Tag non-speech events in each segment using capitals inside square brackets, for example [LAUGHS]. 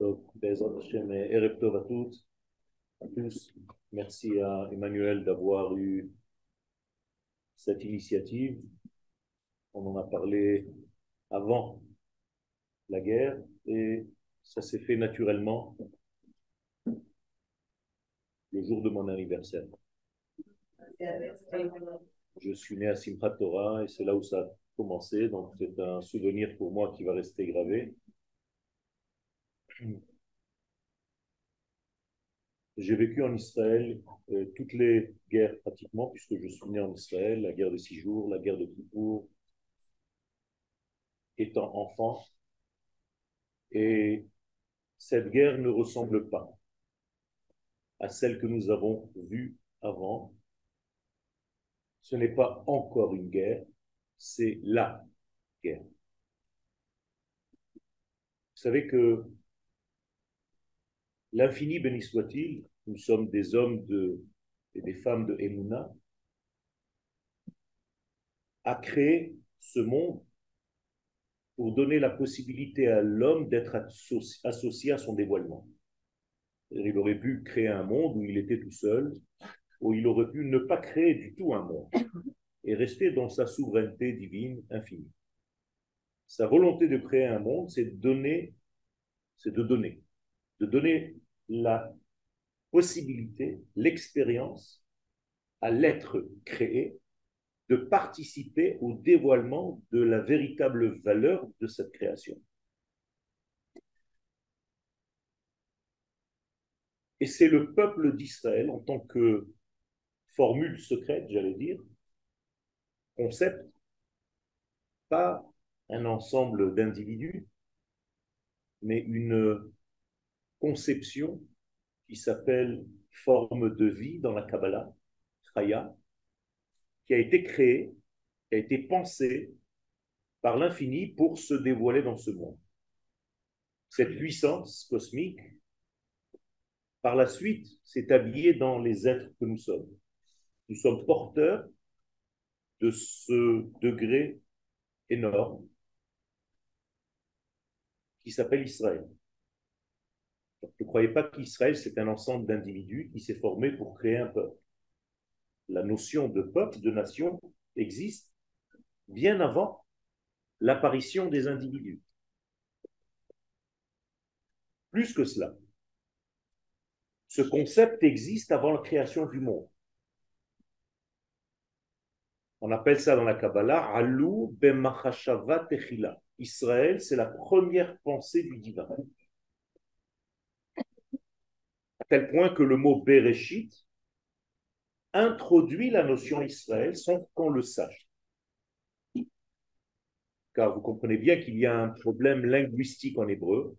Donc, Tov à toutes. Merci à Emmanuel d'avoir eu cette initiative. On en a parlé avant la guerre et ça s'est fait naturellement le jour de mon anniversaire. Je suis né à Simchat et c'est là où ça a commencé, donc c'est un souvenir pour moi qui va rester gravé. J'ai vécu en Israël euh, toutes les guerres pratiquement, puisque je suis né en Israël, la guerre de six jours, la guerre de Kippour, étant enfant. Et cette guerre ne ressemble pas à celle que nous avons vue avant. Ce n'est pas encore une guerre, c'est la guerre. Vous savez que L'infini béni soit-il, nous sommes des hommes et des femmes de Emouna, a créé ce monde pour donner la possibilité à l'homme d'être associé à son dévoilement. Il aurait pu créer un monde où il était tout seul, ou il aurait pu ne pas créer du tout un monde et rester dans sa souveraineté divine infinie. Sa volonté de créer un monde, c'est de donner, c'est de donner de donner la possibilité, l'expérience à l'être créé de participer au dévoilement de la véritable valeur de cette création. Et c'est le peuple d'Israël en tant que formule secrète, j'allais dire, concept, pas un ensemble d'individus, mais une conception qui s'appelle forme de vie dans la Kabbalah, Chaya, qui a été créée, qui a été pensée par l'infini pour se dévoiler dans ce monde. Cette puissance cosmique, par la suite, s'est habillée dans les êtres que nous sommes. Nous sommes porteurs de ce degré énorme qui s'appelle Israël. Ne croyez pas qu'Israël, c'est un ensemble d'individus qui s'est formé pour créer un peuple. La notion de peuple, de nation, existe bien avant l'apparition des individus. Plus que cela, ce concept existe avant la création du monde. On appelle ça dans la Kabbalah Alou Bemachashava Techila. Israël, c'est la première pensée du divin tel point que le mot Bereshit introduit la notion Israël sans qu'on le sache. Car vous comprenez bien qu'il y a un problème linguistique en hébreu.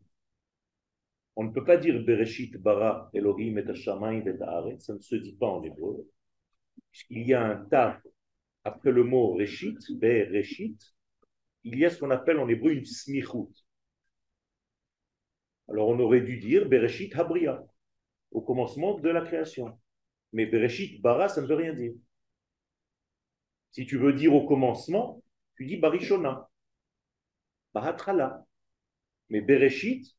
On ne peut pas dire Bereshit bara Elohim et Hashamayim et ça ne se dit pas en hébreu, puisqu'il y a un taf après le mot Reshit, Bereshit, il y a ce qu'on appelle en hébreu une smichut. Alors on aurait dû dire Bereshit Habria au commencement de la création. Mais Bereshit, Bara, ça ne veut rien dire. Si tu veux dire au commencement, tu dis Barishona, Bahatrala. Mais Bereshit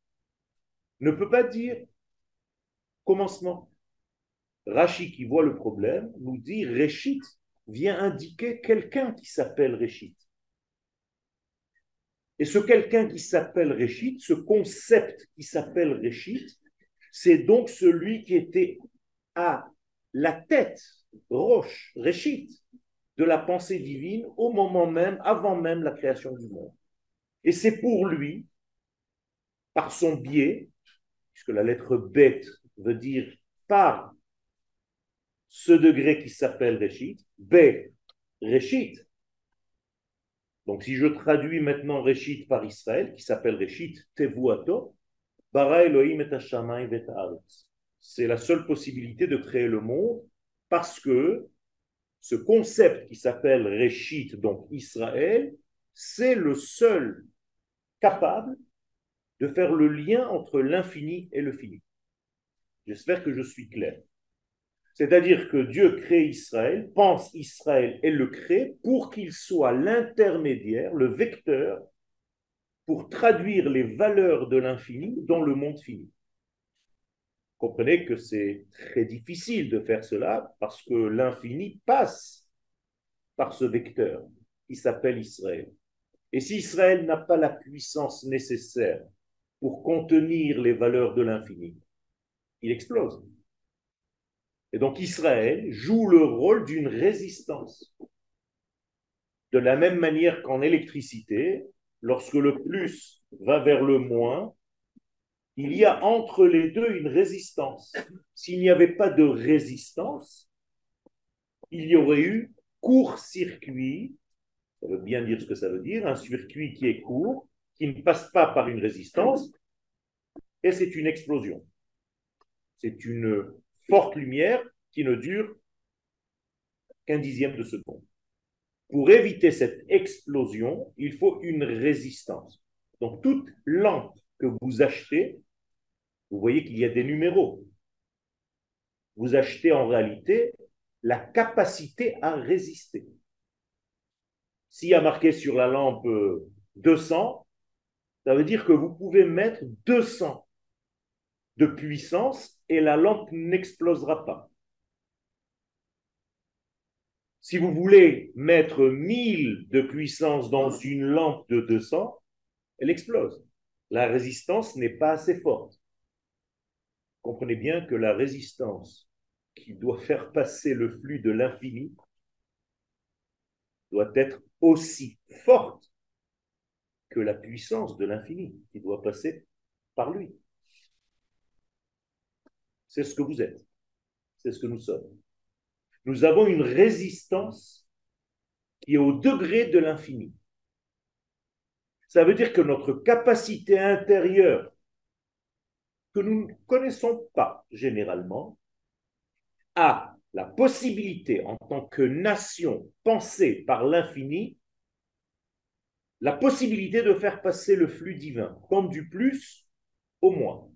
ne peut pas dire commencement. Rashi, qui voit le problème, nous dit Reshit vient indiquer quelqu'un qui s'appelle Reshit. Et ce quelqu'un qui s'appelle Reshit, ce concept qui s'appelle Reshit, c'est donc celui qui était à la tête, roche, réchite, de la pensée divine au moment même, avant même la création du monde. Et c'est pour lui, par son biais, puisque la lettre bête veut dire par ce degré qui s'appelle Réchit, B, Réchit. Donc si je traduis maintenant Réchit par Israël, qui s'appelle Réchit, Tevuato, c'est la seule possibilité de créer le monde parce que ce concept qui s'appelle Réchit, donc Israël, c'est le seul capable de faire le lien entre l'infini et le fini. J'espère que je suis clair. C'est-à-dire que Dieu crée Israël, pense Israël et le crée pour qu'il soit l'intermédiaire, le vecteur pour traduire les valeurs de l'infini dans le monde fini. Comprenez que c'est très difficile de faire cela parce que l'infini passe par ce vecteur qui s'appelle Israël. Et si Israël n'a pas la puissance nécessaire pour contenir les valeurs de l'infini, il explose. Et donc Israël joue le rôle d'une résistance. De la même manière qu'en électricité, lorsque le plus va vers le moins, il y a entre les deux une résistance. S'il n'y avait pas de résistance, il y aurait eu court-circuit, ça veut bien dire ce que ça veut dire, un circuit qui est court, qui ne passe pas par une résistance, et c'est une explosion. C'est une forte lumière qui ne dure qu'un dixième de seconde. Pour éviter cette explosion, il faut une résistance. Donc toute lampe que vous achetez, vous voyez qu'il y a des numéros. Vous achetez en réalité la capacité à résister. S'il y a marqué sur la lampe 200, ça veut dire que vous pouvez mettre 200 de puissance et la lampe n'explosera pas. Si vous voulez mettre 1000 de puissance dans une lampe de 200, elle explose. La résistance n'est pas assez forte. Comprenez bien que la résistance qui doit faire passer le flux de l'infini doit être aussi forte que la puissance de l'infini qui doit passer par lui. C'est ce que vous êtes. C'est ce que nous sommes nous avons une résistance qui est au degré de l'infini. Ça veut dire que notre capacité intérieure, que nous ne connaissons pas généralement, a la possibilité en tant que nation pensée par l'infini, la possibilité de faire passer le flux divin, comme du plus au moins.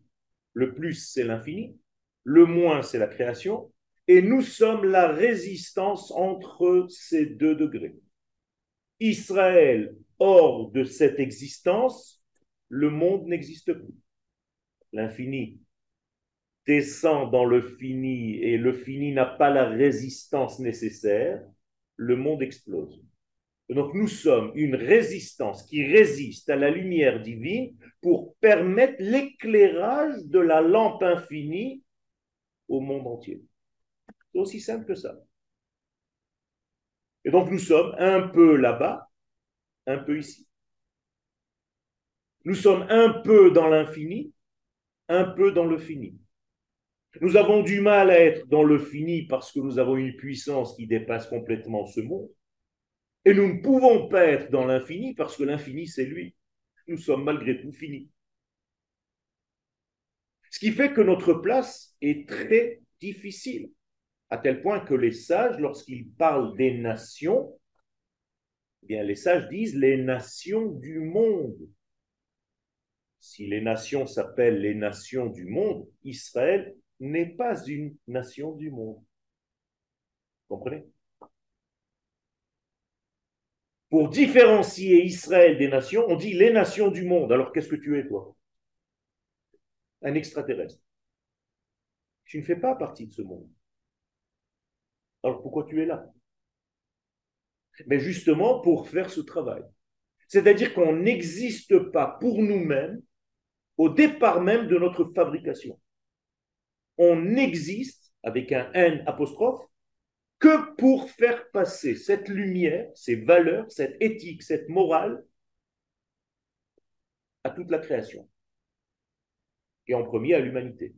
Le plus, c'est l'infini, le moins, c'est la création, et nous sommes la résistance entre ces deux degrés. Israël, hors de cette existence, le monde n'existe plus. L'infini descend dans le fini et le fini n'a pas la résistance nécessaire, le monde explose. Donc nous sommes une résistance qui résiste à la lumière divine pour permettre l'éclairage de la lampe infinie au monde entier. Aussi simple que ça. Et donc nous sommes un peu là-bas, un peu ici. Nous sommes un peu dans l'infini, un peu dans le fini. Nous avons du mal à être dans le fini parce que nous avons une puissance qui dépasse complètement ce monde. Et nous ne pouvons pas être dans l'infini parce que l'infini, c'est lui. Nous sommes malgré tout finis. Ce qui fait que notre place est très difficile à tel point que les sages, lorsqu'ils parlent des nations, eh bien, les sages disent les nations du monde. Si les nations s'appellent les nations du monde, Israël n'est pas une nation du monde. Vous comprenez? Pour différencier Israël des nations, on dit les nations du monde. Alors qu'est-ce que tu es, toi? Un extraterrestre. Tu ne fais pas partie de ce monde. Alors pourquoi tu es là? Mais justement pour faire ce travail. C'est-à-dire qu'on n'existe pas pour nous-mêmes au départ même de notre fabrication. On existe, avec un N apostrophe, que pour faire passer cette lumière, ces valeurs, cette éthique, cette morale à toute la création. Et en premier à l'humanité.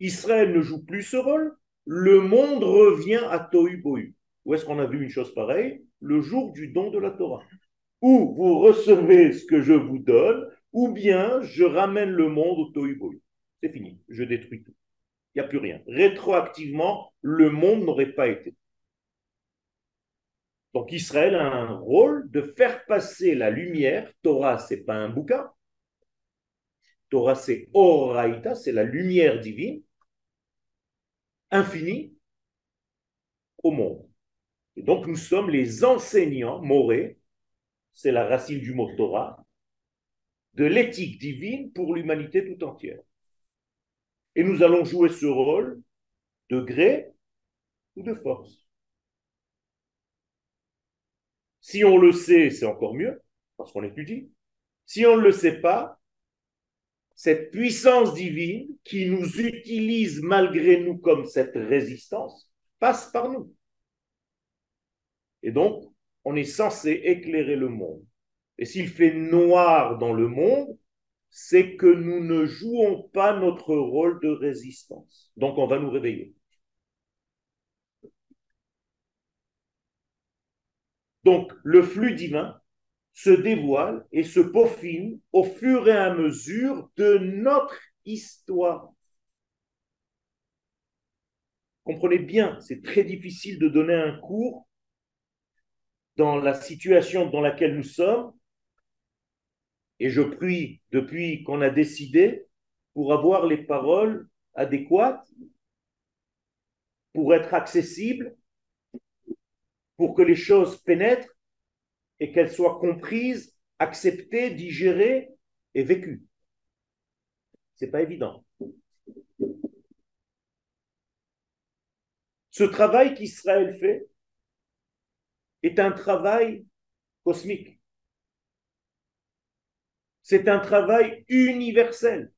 Israël ne joue plus ce rôle le monde revient à Tohu Bohu. Où est-ce qu'on a vu une chose pareille? Le jour du don de la Torah. Ou vous recevez ce que je vous donne, ou bien je ramène le monde au Tohu Bohu. C'est fini, je détruis tout. Il n'y a plus rien. Rétroactivement, le monde n'aurait pas été. Donc Israël a un rôle de faire passer la lumière. Torah, c'est pas un bouquin. Torah, c'est Oraita, c'est la lumière divine infini au monde. Et donc nous sommes les enseignants, morés, c'est la racine du mot Torah, de l'éthique divine pour l'humanité tout entière. Et nous allons jouer ce rôle de gré ou de force. Si on le sait, c'est encore mieux, parce qu'on étudie. Si on ne le sait pas, cette puissance divine qui nous utilise malgré nous comme cette résistance passe par nous. Et donc, on est censé éclairer le monde. Et s'il fait noir dans le monde, c'est que nous ne jouons pas notre rôle de résistance. Donc on va nous réveiller. Donc le flux divin se dévoile et se peaufine au fur et à mesure de notre histoire. Comprenez bien, c'est très difficile de donner un cours dans la situation dans laquelle nous sommes et je prie depuis qu'on a décidé pour avoir les paroles adéquates, pour être accessibles, pour que les choses pénètrent et qu'elles soient comprises, acceptées, digérées et vécues. C'est pas évident. Ce travail qu'Israël fait est un travail cosmique. C'est un travail universel.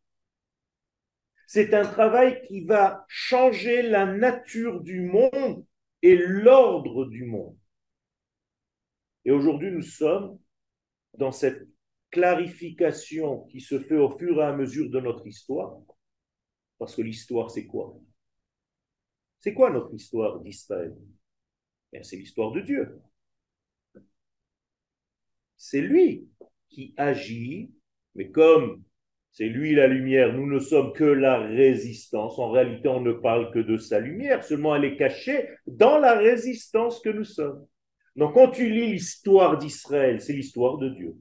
C'est un travail qui va changer la nature du monde et l'ordre du monde. Et aujourd'hui, nous sommes dans cette clarification qui se fait au fur et à mesure de notre histoire. Parce que l'histoire, c'est quoi? C'est quoi notre histoire d'Israël? C'est l'histoire de Dieu. C'est lui qui agit mais comme c'est lui la lumière, nous ne sommes que la résistance. En réalité, on ne parle que de sa lumière, seulement elle est cachée dans la résistance que nous sommes. Donc quand tu lis l'histoire d'Israël, c'est l'histoire de Dieu.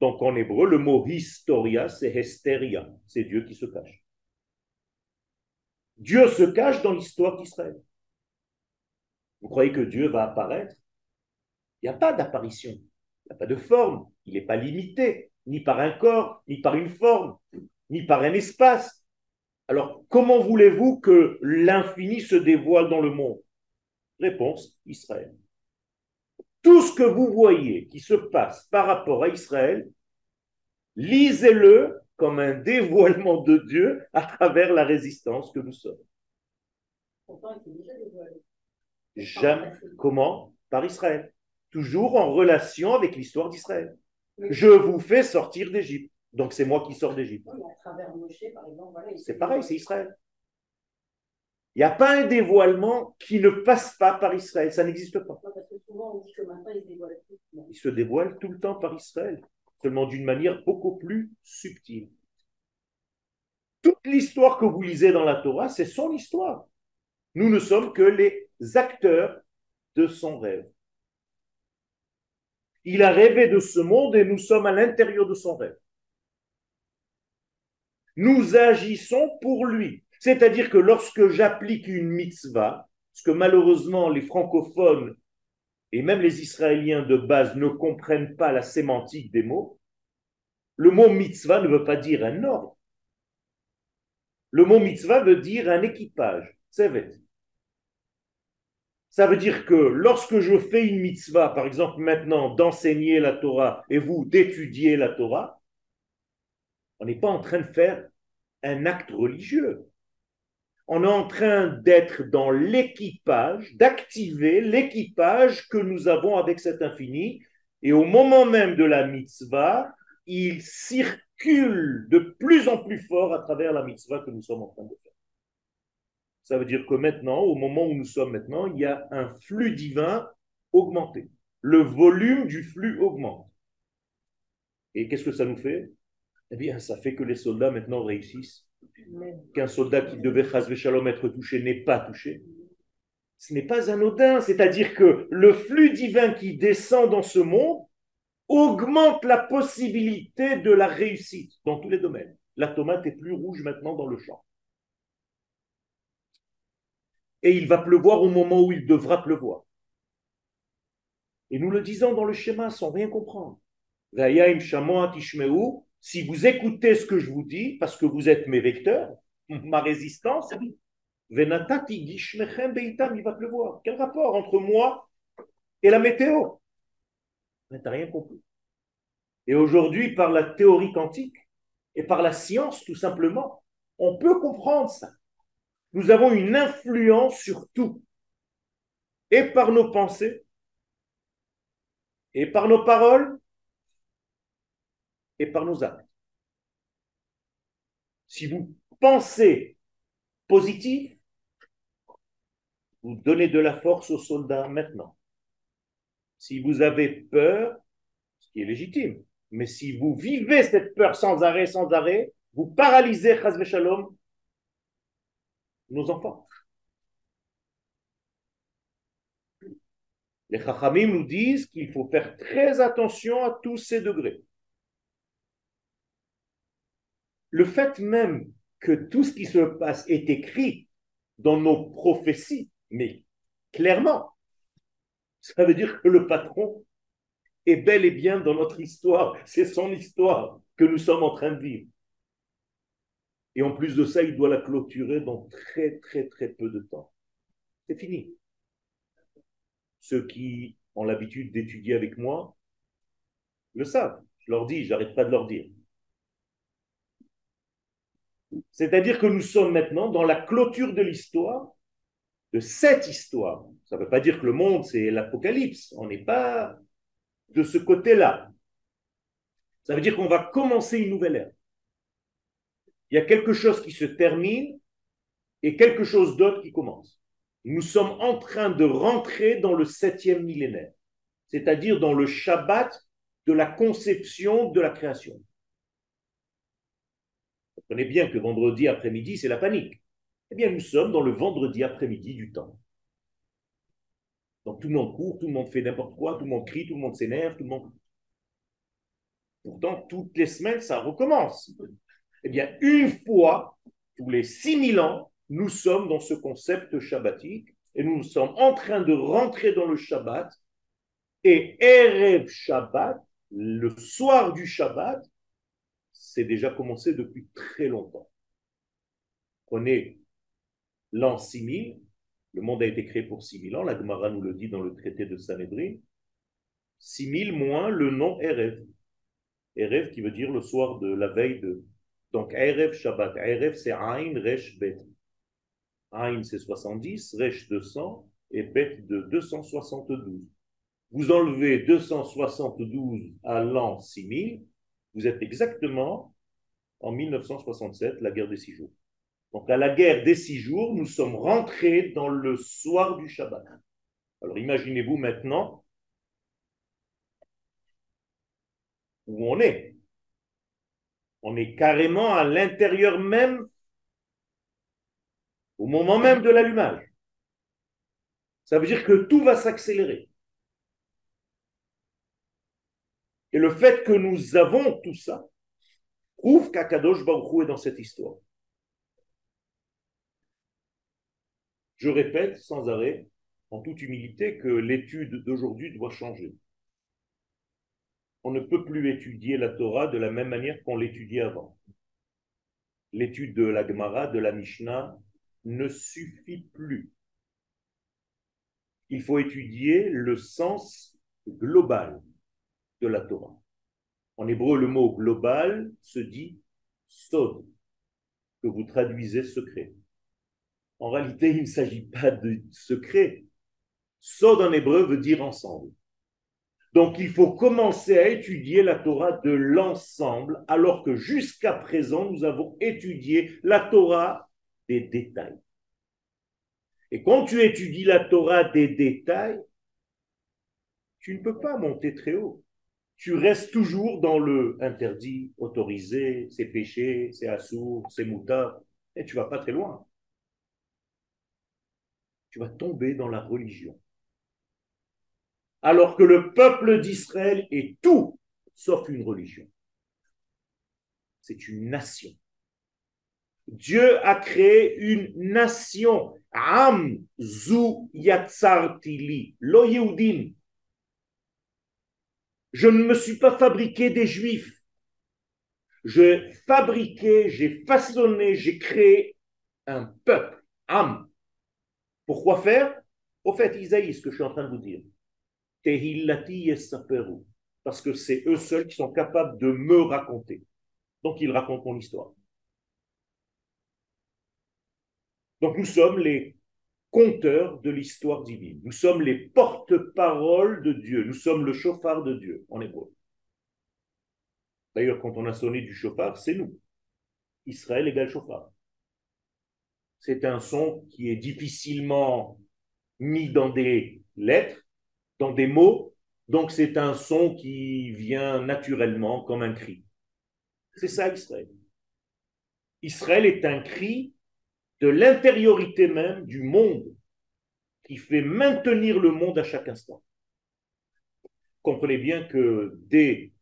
Donc en hébreu, le mot historia, c'est hesteria, c'est Dieu qui se cache. Dieu se cache dans l'histoire d'Israël. Vous croyez que Dieu va apparaître? Il n'y a pas d'apparition, il n'y a pas de forme, il n'est pas limité ni par un corps, ni par une forme, ni par un espace. Alors, comment voulez-vous que l'infini se dévoile dans le monde? Réponse, Israël. Tout ce que vous voyez qui se passe par rapport à Israël, lisez-le comme un dévoilement de Dieu à travers la résistance que nous sommes. Jamais. Comment? Par Israël. Toujours en relation avec l'histoire d'Israël. Je vous fais sortir d'Égypte. Donc c'est moi qui sors d'Égypte. C'est pareil, c'est Israël. Il n'y a pas un dévoilement qui ne passe pas par Israël. Ça n'existe pas. Il se dévoile tout le temps par Israël, seulement d'une manière beaucoup plus subtile. Toute l'histoire que vous lisez dans la Torah, c'est son histoire. Nous ne sommes que les acteurs de son rêve. Il a rêvé de ce monde et nous sommes à l'intérieur de son rêve. Nous agissons pour lui. C'est-à-dire que lorsque j'applique une mitzvah, ce que malheureusement les francophones et même les Israéliens de base ne comprennent pas la sémantique des mots, le mot mitzvah ne veut pas dire un ordre. Le mot mitzvah veut dire un équipage, c'est ça veut dire que lorsque je fais une mitzvah, par exemple maintenant d'enseigner la Torah et vous d'étudier la Torah, on n'est pas en train de faire un acte religieux. On est en train d'être dans l'équipage, d'activer l'équipage que nous avons avec cet infini. Et au moment même de la mitzvah, il circule de plus en plus fort à travers la mitzvah que nous sommes en train de faire. Ça veut dire que maintenant, au moment où nous sommes maintenant, il y a un flux divin augmenté. Le volume du flux augmente. Et qu'est-ce que ça nous fait? Eh bien, ça fait que les soldats maintenant réussissent. Qu'un soldat qui devait Shalom être touché n'est pas touché. Ce n'est pas anodin, c'est-à-dire que le flux divin qui descend dans ce monde augmente la possibilité de la réussite dans tous les domaines. La tomate est plus rouge maintenant dans le champ et il va pleuvoir au moment où il devra pleuvoir. Et nous le disons dans le schéma sans rien comprendre. Si vous écoutez ce que je vous dis, parce que vous êtes mes vecteurs, [LAUGHS] ma résistance, Venatati Beitam, il va pleuvoir. Quel rapport entre moi et la météo? Mais tu n'as rien compris. Et aujourd'hui, par la théorie quantique et par la science, tout simplement, on peut comprendre ça. Nous avons une influence sur tout. Et par nos pensées, et par nos paroles, et par nos actes. Si vous pensez positif, vous donnez de la force aux soldats maintenant. Si vous avez peur, ce qui est légitime, mais si vous vivez cette peur sans arrêt, sans arrêt, vous paralysez, Shalom, nos enfants. Les Chachamim nous disent qu'il faut faire très attention à tous ces degrés. Le fait même que tout ce qui se passe est écrit dans nos prophéties, mais clairement, ça veut dire que le patron est bel et bien dans notre histoire. C'est son histoire que nous sommes en train de vivre. Et en plus de ça, il doit la clôturer dans très, très, très peu de temps. C'est fini. Ceux qui ont l'habitude d'étudier avec moi le savent. Je leur dis, j'arrête pas de leur dire. C'est-à-dire que nous sommes maintenant dans la clôture de l'histoire, de cette histoire. Ça ne veut pas dire que le monde, c'est l'apocalypse. On n'est pas de ce côté-là. Ça veut dire qu'on va commencer une nouvelle ère. Il y a quelque chose qui se termine et quelque chose d'autre qui commence. Nous sommes en train de rentrer dans le septième millénaire, c'est-à-dire dans le Shabbat de la conception de la création. Comprenez bien que vendredi après-midi, c'est la panique. Eh bien, nous sommes dans le vendredi après-midi du temps. Donc tout le monde court, tout le monde fait n'importe quoi, tout le monde crie, tout le monde s'énerve, tout le monde. Pourtant, toutes les semaines, ça recommence. Eh bien, une fois, tous les 6000 ans, nous sommes dans ce concept shabbatique et nous sommes en train de rentrer dans le Shabbat. Et Erev Shabbat, le soir du Shabbat, c'est déjà commencé depuis très longtemps. Prenez l'an 6000, le monde a été créé pour 6000 ans, la Gemara nous le dit dans le traité de Sanhedrin. 6000 moins le nom Erev. Erev qui veut dire le soir de la veille de. Donc Erev Shabbat. Erev c'est Ain Resh Bet. Ain c'est 70, Resh 200 et Bet de 272. Vous enlevez 272 à l'an 6000, vous êtes exactement en 1967, la guerre des six jours. Donc à la guerre des six jours, nous sommes rentrés dans le soir du Shabbat. Alors imaginez-vous maintenant où on est. On est carrément à l'intérieur même, au moment même de l'allumage. Ça veut dire que tout va s'accélérer. Et le fait que nous avons tout ça prouve qu'Akadosh Baruch est dans cette histoire. Je répète sans arrêt, en toute humilité, que l'étude d'aujourd'hui doit changer. On ne peut plus étudier la Torah de la même manière qu'on l'étudiait avant. L'étude de la Gemara, de la Mishnah, ne suffit plus. Il faut étudier le sens global de la Torah. En hébreu, le mot global se dit sod, que vous traduisez secret. En réalité, il ne s'agit pas de secret. Sod en hébreu veut dire ensemble. Donc il faut commencer à étudier la Torah de l'ensemble, alors que jusqu'à présent, nous avons étudié la Torah des détails. Et quand tu étudies la Torah des détails, tu ne peux pas monter très haut. Tu restes toujours dans le interdit, autorisé, c'est péché, c'est assourd, c'est moutard, et tu vas pas très loin tu vas tomber dans la religion. Alors que le peuple d'Israël est tout sauf une religion. C'est une nation. Dieu a créé une nation. Am yatsartili, lo. Je ne me suis pas fabriqué des juifs. j'ai fabriqué, j'ai façonné, j'ai créé un peuple, âme. Pourquoi faire? Au fait, Isaïe, ce que je suis en train de vous dire. Tehillati saperu. Parce que c'est eux seuls qui sont capables de me raconter. Donc ils racontent mon histoire. Donc nous sommes les conteurs de l'histoire divine. Nous sommes les porte-paroles de Dieu. Nous sommes le chauffard de Dieu en hébreu. D'ailleurs, quand on a sonné du chauffard, c'est nous. Israël égale chauffard. C'est un son qui est difficilement mis dans des lettres, dans des mots, donc c'est un son qui vient naturellement comme un cri. C'est ça Israël. Israël est un cri de l'intériorité même du monde qui fait maintenir le monde à chaque instant. Comprenez bien que dès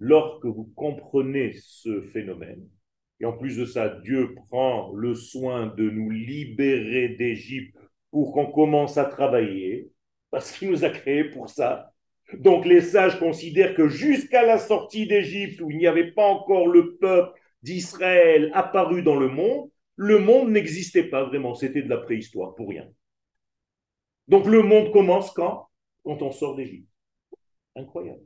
lors que vous comprenez ce phénomène, et en plus de ça, Dieu prend le soin de nous libérer d'Égypte pour qu'on commence à travailler, parce qu'il nous a créés pour ça. Donc les sages considèrent que jusqu'à la sortie d'Égypte, où il n'y avait pas encore le peuple d'Israël apparu dans le monde, le monde n'existait pas vraiment, c'était de la préhistoire, pour rien. Donc le monde commence quand? Quand on sort d'Égypte. Incroyable.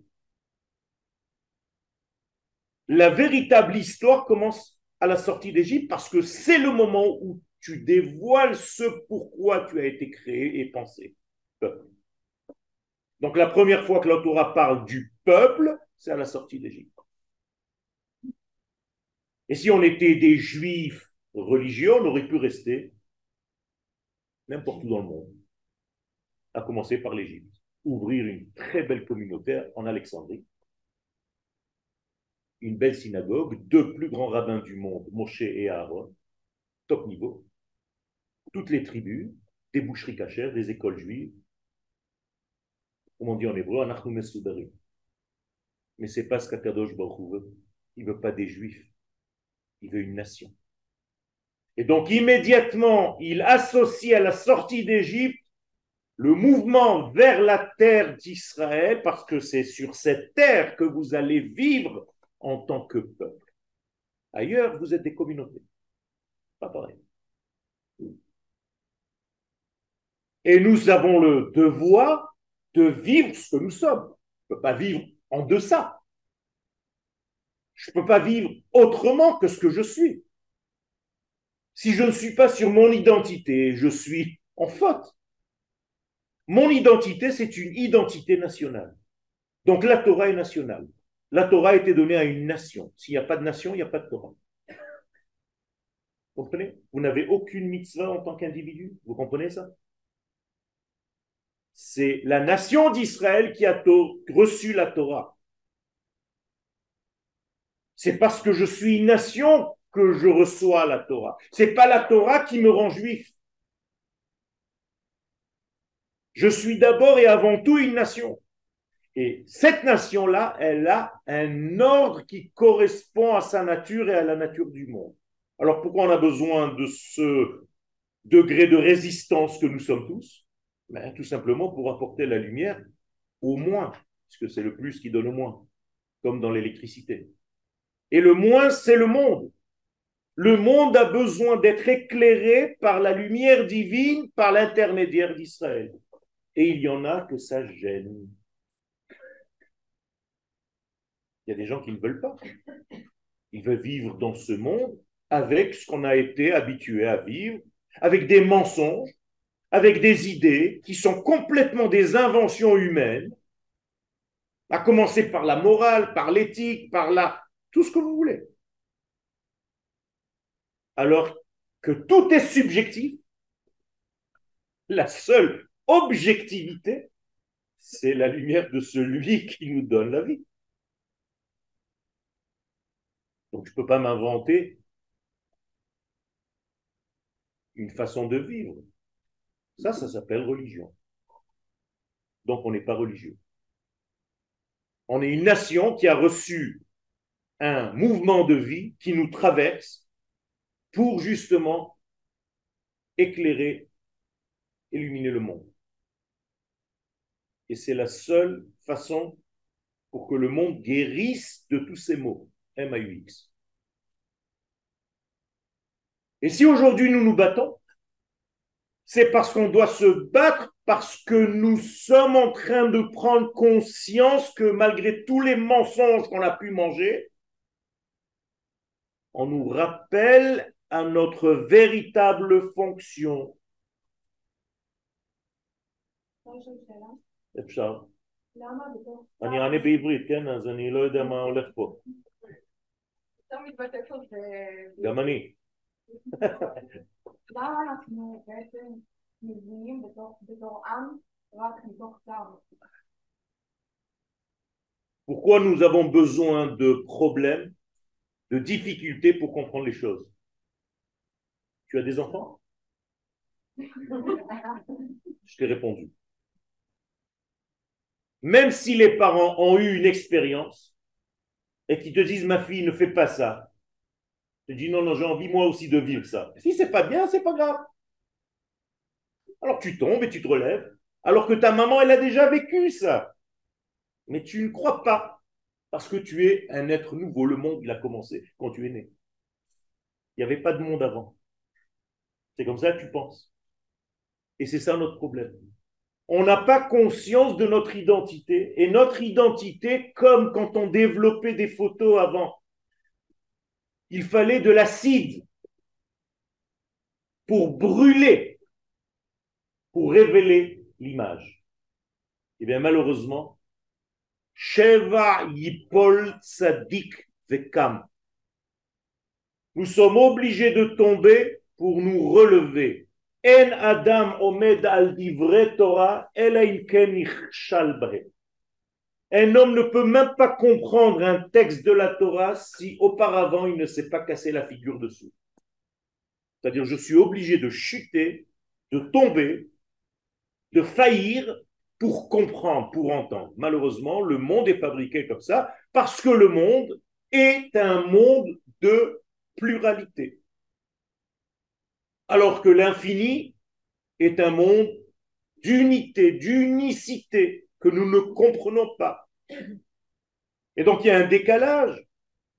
La véritable histoire commence à la sortie d'Égypte parce que c'est le moment où tu dévoiles ce pourquoi tu as été créé et pensé. Donc la première fois que la parle du peuple, c'est à la sortie d'Égypte. Et si on était des juifs religieux, on aurait pu rester n'importe où dans le monde, à commencer par l'Égypte. Ouvrir une très belle communauté en Alexandrie, une belle synagogue, deux plus grands rabbins du monde, Moshe et Aaron, top niveau, toutes les tribus, des boucheries cachères, des écoles juives, comme on dit en hébreu, mais c'est pas ce qu'Akadosh Baruch veut. Il veut pas des juifs, il veut une nation. Et donc immédiatement, il associe à la sortie d'Égypte le mouvement vers la terre d'Israël, parce que c'est sur cette terre que vous allez vivre en tant que peuple. Ailleurs, vous êtes des communautés. Pas pareil. Et nous avons le devoir de vivre ce que nous sommes. Je ne peux pas vivre en deçà. Je ne peux pas vivre autrement que ce que je suis. Si je ne suis pas sur mon identité, je suis en faute. Mon identité, c'est une identité nationale. Donc la Torah est nationale. La Torah a été donnée à une nation. S'il n'y a pas de nation, il n'y a pas de Torah. Vous comprenez? Vous n'avez aucune mitzvah en tant qu'individu. Vous comprenez ça? C'est la nation d'Israël qui a reçu la Torah. C'est parce que je suis une nation que je reçois la Torah. C'est pas la Torah qui me rend juif. Je suis d'abord et avant tout une nation. Et cette nation-là, elle a un ordre qui correspond à sa nature et à la nature du monde. Alors pourquoi on a besoin de ce degré de résistance que nous sommes tous? Ben, Tout simplement pour apporter la lumière au moins, puisque c'est le plus qui donne au moins, comme dans l'électricité. Et le moins, c'est le monde. Le monde a besoin d'être éclairé par la lumière divine, par l'intermédiaire d'Israël. Et il y en a que ça gêne. Il y a des gens qui ne veulent pas. Ils veulent vivre dans ce monde avec ce qu'on a été habitué à vivre, avec des mensonges, avec des idées qui sont complètement des inventions humaines, à commencer par la morale, par l'éthique, par la... tout ce que vous voulez. Alors que tout est subjectif, la seule objectivité, c'est la lumière de celui qui nous donne la vie. Donc je ne peux pas m'inventer une façon de vivre. Ça, ça s'appelle religion. Donc on n'est pas religieux. On est une nation qui a reçu un mouvement de vie qui nous traverse pour justement éclairer, illuminer le monde. Et c'est la seule façon pour que le monde guérisse de tous ces maux M-A-U-X. Et si aujourd'hui nous nous battons, c'est parce qu'on doit se battre, parce que nous sommes en train de prendre conscience que malgré tous les mensonges qu'on a pu manger, on nous rappelle à notre véritable fonction. אפשר. אני אענה בעברית, כן? אז אני לא יודע מה הולך פה. גם אני. למה אנחנו בעצם מבינים בתור עם רק מתוך צער? Pourquoi nous avons besoin de problèmes, de difficultés pour comprendre les choses Tu as des enfants? Je t'ai répondu. Même si les parents ont eu une expérience et qui te disent ma fille ne fait pas ça, tu dis non, non, j'ai envie moi aussi de vivre ça. Si c'est pas bien, c'est pas grave. Alors tu tombes et tu te relèves, alors que ta maman, elle a déjà vécu ça. Mais tu ne crois pas, parce que tu es un être nouveau. Le monde, il a commencé quand tu es né. Il n'y avait pas de monde avant. C'est comme ça que tu penses. Et c'est ça notre problème. On n'a pas conscience de notre identité. Et notre identité, comme quand on développait des photos avant, il fallait de l'acide pour brûler, pour révéler l'image. Et eh bien malheureusement, Sheva Yipol Tzadik Vekam. Nous sommes obligés de tomber pour nous relever. En Adam Omed al Torah, un homme ne peut même pas comprendre un texte de la Torah si auparavant il ne s'est pas cassé la figure dessus. C'est-à-dire, je suis obligé de chuter, de tomber, de faillir pour comprendre, pour entendre. Malheureusement, le monde est fabriqué comme ça parce que le monde est un monde de pluralité. Alors que l'infini est un monde d'unité, d'unicité que nous ne comprenons pas. Et donc il y a un décalage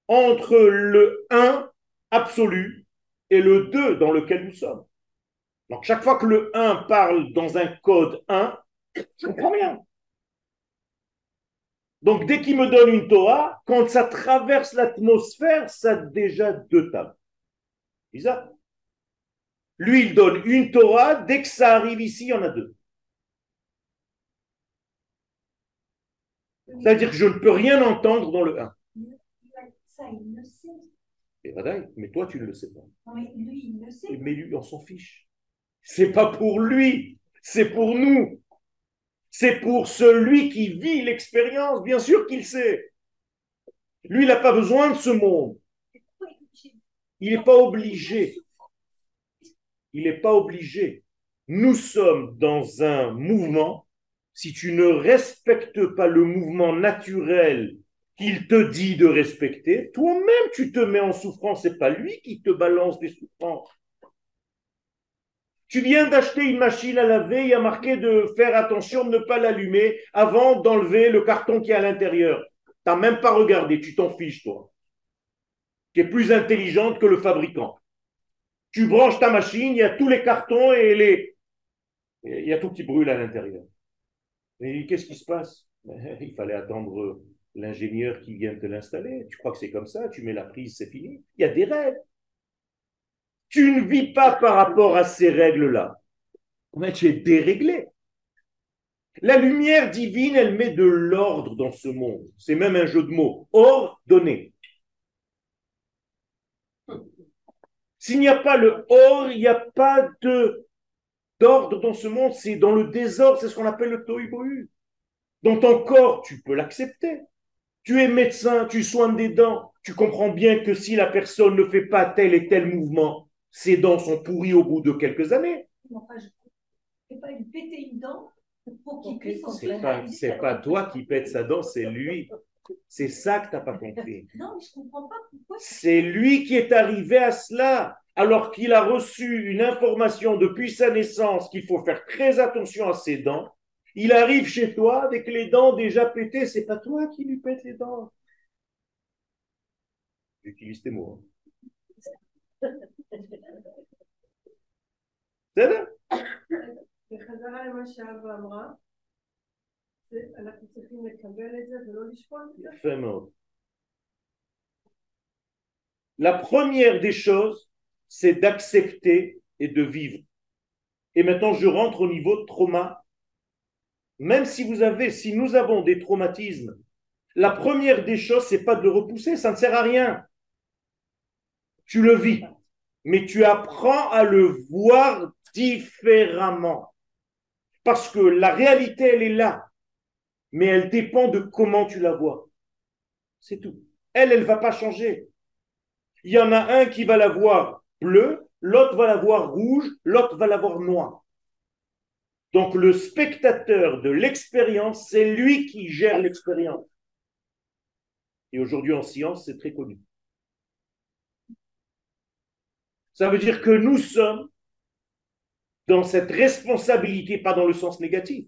entre le 1 absolu et le 2 dans lequel nous sommes. Donc chaque fois que le 1 parle dans un code 1, je ne comprends rien. Donc dès qu'il me donne une Torah, quand ça traverse l'atmosphère, ça a déjà deux tables. Bizarre. Lui, il donne une Torah, dès que ça arrive ici, il y en a deux. C'est-à-dire que je ne peux rien entendre dans le 1. Ça, il le sait. Et mais toi, tu ne le sais pas. Non, mais lui, il le sait. Mais lui, on s'en fiche. C'est pas pour lui, c'est pour nous. C'est pour celui qui vit l'expérience, bien sûr qu'il sait. Lui, il n'a pas besoin de ce monde. Il n'est pas obligé. Il n'est pas obligé. Nous sommes dans un mouvement si tu ne respectes pas le mouvement naturel qu'il te dit de respecter, toi-même tu te mets en souffrance, c'est pas lui qui te balance des souffrances. Tu viens d'acheter une machine à laver, il y a marqué de faire attention de ne pas l'allumer avant d'enlever le carton qui est à l'intérieur. Tu n'as même pas regardé, tu t'en fiches, toi. Tu es plus intelligente que le fabricant. Tu branches ta machine, il y a tous les cartons et les... il y a tout qui brûle à l'intérieur. Et qu'est-ce qui se passe? [LAUGHS] Il fallait attendre l'ingénieur qui vient te l'installer. Tu crois que c'est comme ça? Tu mets la prise, c'est fini. Il y a des règles. Tu ne vis pas par rapport à ces règles-là. Mais tu es déréglé. La lumière divine, elle met de l'ordre dans ce monde. C'est même un jeu de mots. Ordonné. S'il n'y a pas le or, il n'y a pas de d'ordre dans ce monde, c'est dans le désordre, c'est ce qu'on appelle le tohu Dans ton corps, tu peux l'accepter. Tu es médecin, tu soignes des dents, tu comprends bien que si la personne ne fait pas tel et tel mouvement, ses dents sont pourries au bout de quelques années. Enfin, je ne pas lui péter une dent pour qu'il puisse C'est pas, c'est pas toi qui pète sa dent, c'est lui. C'est ça que tu n'as pas [LAUGHS] compris. Non, je comprends pas pourquoi. C'est lui qui est arrivé à cela, alors qu'il a reçu une information depuis sa naissance qu'il faut faire très attention à ses dents. Il arrive chez toi avec les dents déjà pétées, c'est pas toi qui lui pète les dents. J'utilise tes mots. Hein. [LAUGHS] אנחנו צריכים לקבל את זה ולא לשקול את זה. יפה מאוד. La première des choses, c'est d'accepter et de vivre. Et maintenant, je rentre au niveau de trauma. Même si vous avez, si nous avons des traumatismes, la première des choses, c'est pas de le repousser, ça ne sert à rien. Tu le vis, mais tu apprends à le voir différemment. Parce que la réalité, elle est là, mais elle dépend de comment tu la vois. C'est tout. Elle, elle va pas changer. Il y en a un qui va la voir bleue, l'autre va la voir rouge, l'autre va la voir noire. Donc le spectateur de l'expérience, c'est lui qui gère l'expérience. Et aujourd'hui en science, c'est très connu. Ça veut dire que nous sommes dans cette responsabilité, pas dans le sens négatif,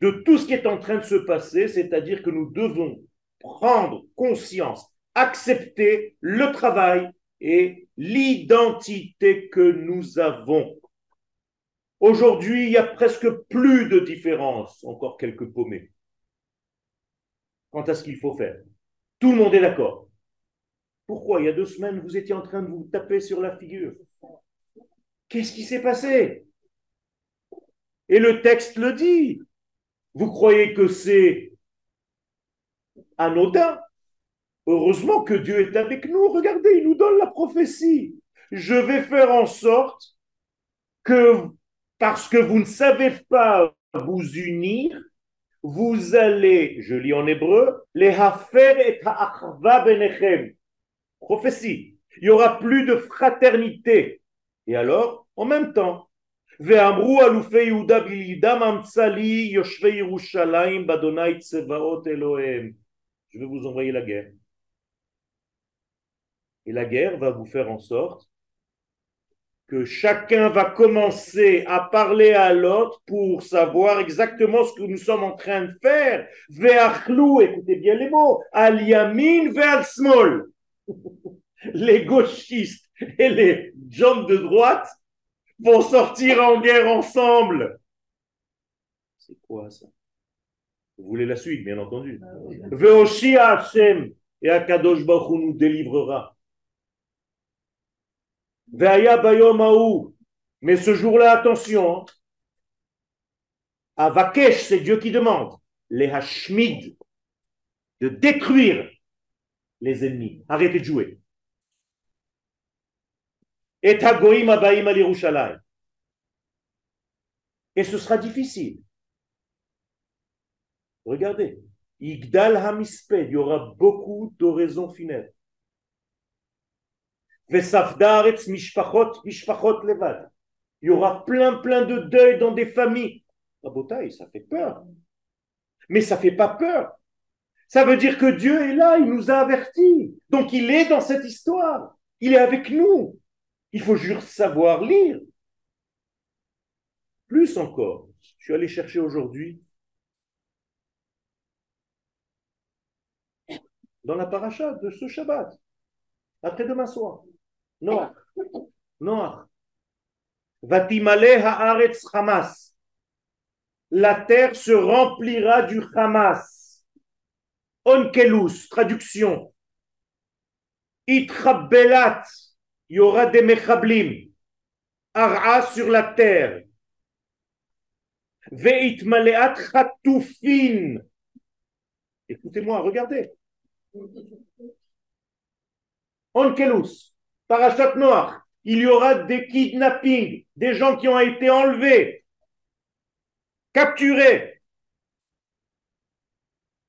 de tout ce qui est en train de se passer, c'est-à-dire que nous devons prendre conscience, accepter le travail et l'identité que nous avons. Aujourd'hui, il y a presque plus de différence, encore quelques paumés. Quant à ce qu'il faut faire. Tout le monde est d'accord. Pourquoi? Il y a deux semaines, vous étiez en train de vous taper sur la figure Qu'est-ce qui s'est passé? Et le texte le dit. Vous croyez que c'est anodin? Heureusement que Dieu est avec nous. Regardez, il nous donne la prophétie. Je vais faire en sorte que, parce que vous ne savez pas vous unir, vous allez, je lis en hébreu, les hafer et ha'achva benechem. Prophétie. Il y aura plus de fraternité. Et alors, en même temps, ואמרו אלופי יהודה בלעידם אמצא לי יושבי ירושלים באדוני צבאות אלוהיהם. Je vais vous envoyer la guerre. Et la guerre va vous faire en sorte que chacun va commencer à parler à l'autre pour savoir exactement ce que nous sommes en train de faire. Ve'achlou, écoutez bien les mots, al yamin ve'al smol. [LAUGHS] Les gauchistes et les gens de droite vont sortir en guerre ensemble. C'est quoi ça? Vous voulez la suite, bien entendu. Ve'oshia Hashem et Akadosh Baruch nous délivrera. Ve'aya bayom haou. Mais ce jour-là, attention. hein. Avakesh, c'est Dieu qui demande. Les Hashmid, de détruire les ennemis. Arrêtez de jouer. Et. Et ce sera difficile. Regardez. Igdal Hamisped, il y aura beaucoup d'oraisons funèbres. Vesafdaretz mishpachot, mishpachot levad. Il y aura plein, plein de deuil dans des familles. Rabotaï, ça fait peur. Mais ça fait pas peur. Ça veut dire que Dieu est là, il nous a avertis. Donc il est dans cette histoire. Il est avec nous. Il faut juste savoir lire. Plus encore, je suis allé chercher aujourd'hui dans la paracha de ce Shabbat, après-demain soir. Noach. Noach. Vatimale haaretz Hamas. La terre se remplira du Hamas. Onkelus, traduction. Itrabelat, il y aura des mechablim. Ara sur la terre. Veitmaleat chatufin. Écoutez-moi, regardez. Onkelus, Parashat Noach, il y aura des kidnappings, des gens qui ont été enlevés, capturés.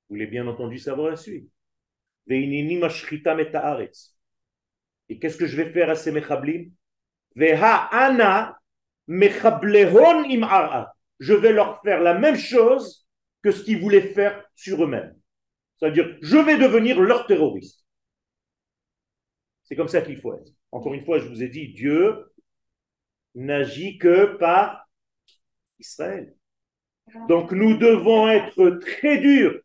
Vous voulez bien entendu savoir la suite. Veinini haaretz. Et qu'est-ce que je vais faire à ces mechablim? Je vais leur faire la même chose que ce qu'ils voulaient faire sur eux-mêmes. C'est-à-dire, je vais devenir leur terroriste. C'est comme ça qu'il faut être. Encore une fois, je vous ai dit, Dieu n'agit que par Israël. Donc nous devons être très durs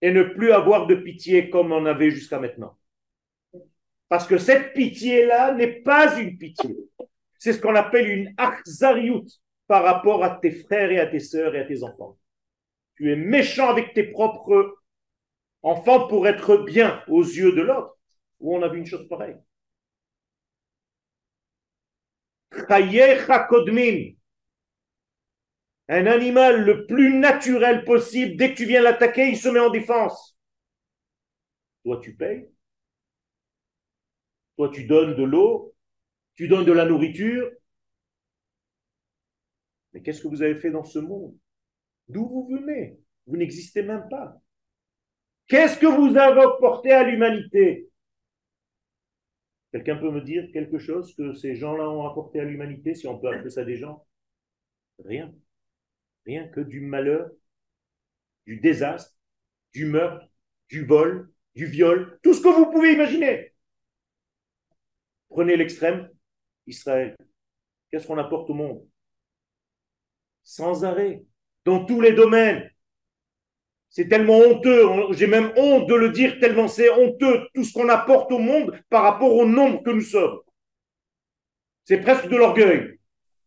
et ne plus avoir de pitié comme on avait jusqu'à maintenant. Parce que cette pitié-là n'est pas une pitié. C'est ce qu'on appelle une akhzariut par rapport à tes frères et à tes sœurs et à tes enfants. Tu es méchant avec tes propres enfants pour être bien aux yeux de l'autre. Où on a vu une chose pareille. Un animal le plus naturel possible, dès que tu viens l'attaquer, il se met en défense. Toi, tu payes. Toi, tu donnes de l'eau, tu donnes de la nourriture. Mais qu'est-ce que vous avez fait dans ce monde? D'où vous venez? Vous n'existez même pas. Qu'est-ce que vous avez apporté à l'humanité? Quelqu'un peut me dire quelque chose que ces gens-là ont apporté à l'humanité, si on peut appeler ça des gens? Rien. Rien que du malheur, du désastre, du meurtre, du vol, du viol, tout ce que vous pouvez imaginer. Prenez l'extrême, Israël. Qu'est-ce qu'on apporte au monde? Sans arrêt, dans tous les domaines. C'est tellement honteux, j'ai même honte de le dire, tellement c'est honteux tout ce qu'on apporte au monde par rapport au nombre que nous sommes. C'est presque de l'orgueil.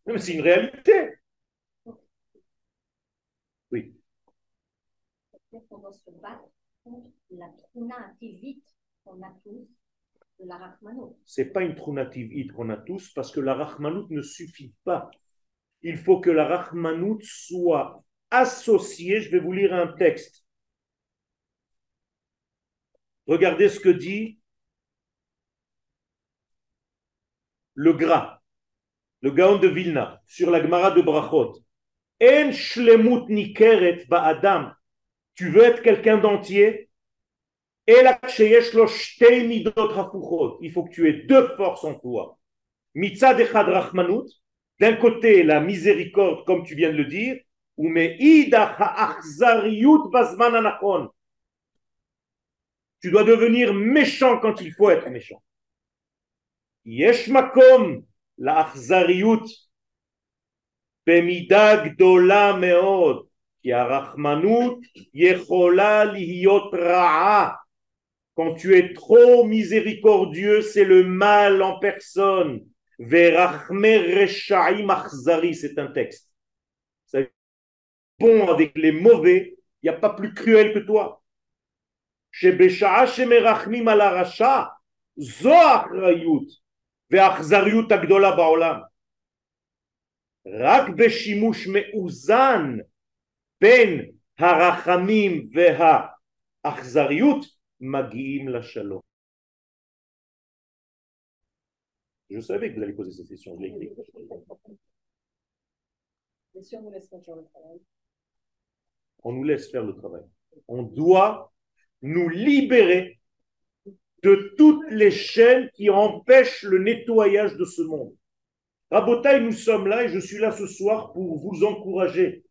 Mais c'est une réalité. Oui. C'est pas une trunativite qu'on a tous parce que la Rachmanout ne suffit pas. Il faut que la Rachmanout soit associé, je vais vous lire un texte. Regardez ce que dit le Gras, le Gaon de Vilna, sur la Gemara de Brachot. En shlemut nikeret ba'adam. Tu veux être quelqu'un d'entier? Il faut que tu aies deux forces en toi. Mitzad echad d'un côté la miséricorde, comme tu viens de le dire, tu dois devenir méchant quand il faut être méchant. Yesh makom la achzariut bemida gdola meod yechola lihiyot ra'a quand tu es trop miséricordieux, c'est le mal en personne. Verachme reshaim achzari, c'est un texte bon avec les mauvais, il n'y a pas plus cruel que toi. רק בשימוש מאוזן בין הרחמים והאכזריות מגיעים לשלום. Je savais que vous allez poser cette question, je l'ai écrit. Bien sûr, on vous laisse faire le travail on nous laisse faire le travail. On doit nous libérer de toutes les chaînes qui empêchent le nettoyage de ce monde. Rabotaï, nous sommes là et je suis là ce soir pour vous encourager.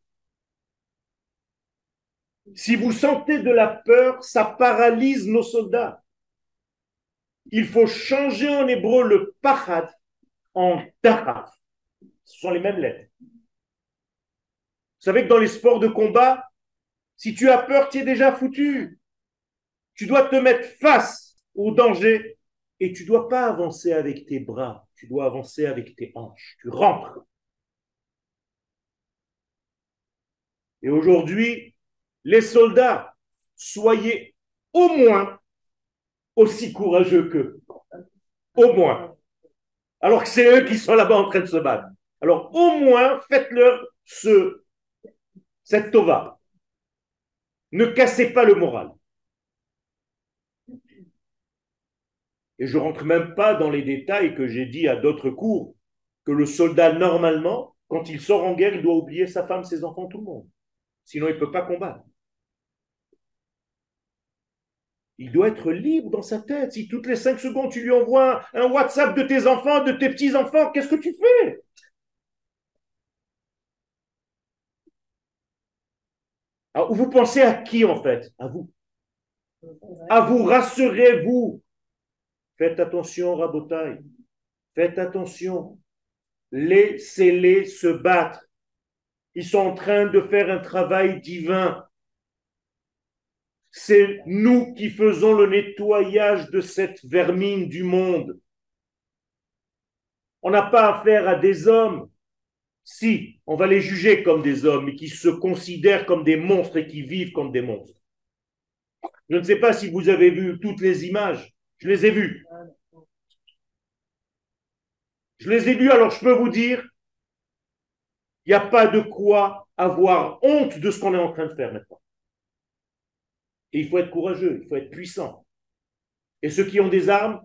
Si vous sentez de la peur, ça paralyse nos soldats. Il faut changer en hébreu le pachad en daraf. Ce sont les mêmes lettres. Vous savez que dans les sports de combat, si tu as peur, tu es déjà foutu. Tu dois te mettre face au danger et tu dois pas avancer avec tes bras, tu dois avancer avec tes hanches. Tu rentres. Et aujourd'hui, les soldats, soyez au moins aussi courageux qu'eux. Au moins. Alors que c'est eux qui sont là-bas en train de se battre. Alors au moins, faites-leur ce, cette tova. Ne cassez pas le moral. Et je rentre même pas dans les détails que j'ai dit à d'autres cours, que le soldat, normalement, quand il sort en guerre, il doit oublier sa femme, ses enfants, tout le monde. Sinon, il ne peut pas combattre. Il doit être libre dans sa tête. Si toutes les cinq secondes, tu lui envoies un WhatsApp de tes enfants, de tes petits-enfants, qu'est-ce que tu fais? Alors, vous pensez à qui en fait? À vous. À vous, rassurez-vous. Faites attention, Rabotaille. Faites attention. Laissez-les se battre. Ils sont en train de faire un travail divin. C'est nous qui faisons le nettoyage de cette vermine du monde. On n'a pas affaire à des hommes. Si, on va les juger comme des hommes, qui se considèrent comme des monstres et qui vivent comme des monstres. Je ne sais pas si vous avez vu toutes les images. Je les ai vues. Je les ai vues, alors je peux vous dire, il n'y a pas de quoi avoir honte de ce qu'on est en train de faire maintenant. Et il faut être courageux, il faut être puissant. Et ceux qui ont des armes,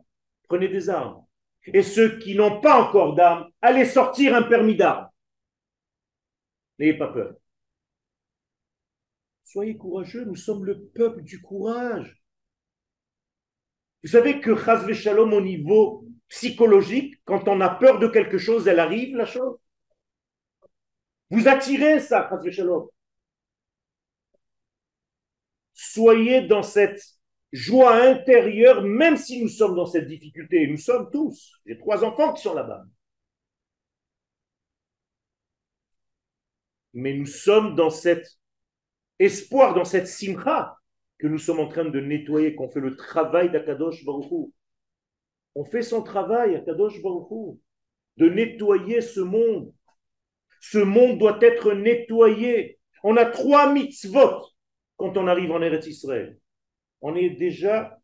prenez des armes. Et ceux qui n'ont pas encore d'armes, allez sortir un permis d'armes. N'ayez pas peur. Soyez courageux, nous sommes le peuple du courage. Vous savez que Chazve Shalom, au niveau psychologique, quand on a peur de quelque chose, elle arrive, la chose? Vous attirez ça, Chazve Shalom. Soyez dans cette joie intérieure, même si nous sommes dans cette difficulté. Nous sommes tous. J'ai trois enfants qui sont là-bas. Mais nous sommes dans cet espoir, dans cette simcha que nous sommes en train de nettoyer, qu'on fait le travail d'Akadosh Baruchou. On fait son travail, Akadosh Baruchou, de nettoyer ce monde. Ce monde doit être nettoyé. On a trois mitzvot quand on arrive en Eretz Israël. On est déjà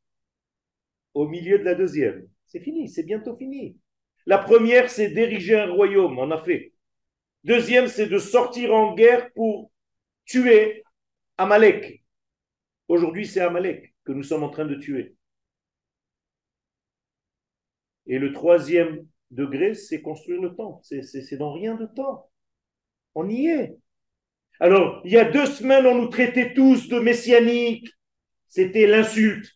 au milieu de la deuxième. C'est fini, c'est bientôt fini. La première, c'est d'ériger un royaume, on a fait. Deuxième, c'est de sortir en guerre pour tuer Amalek. Aujourd'hui, c'est Amalek que nous sommes en train de tuer. Et le troisième degré, c'est construire le temps. C'est dans rien de temps. On y est. Alors, il y a deux semaines, on nous traitait tous de messianiques. C'était l'insulte.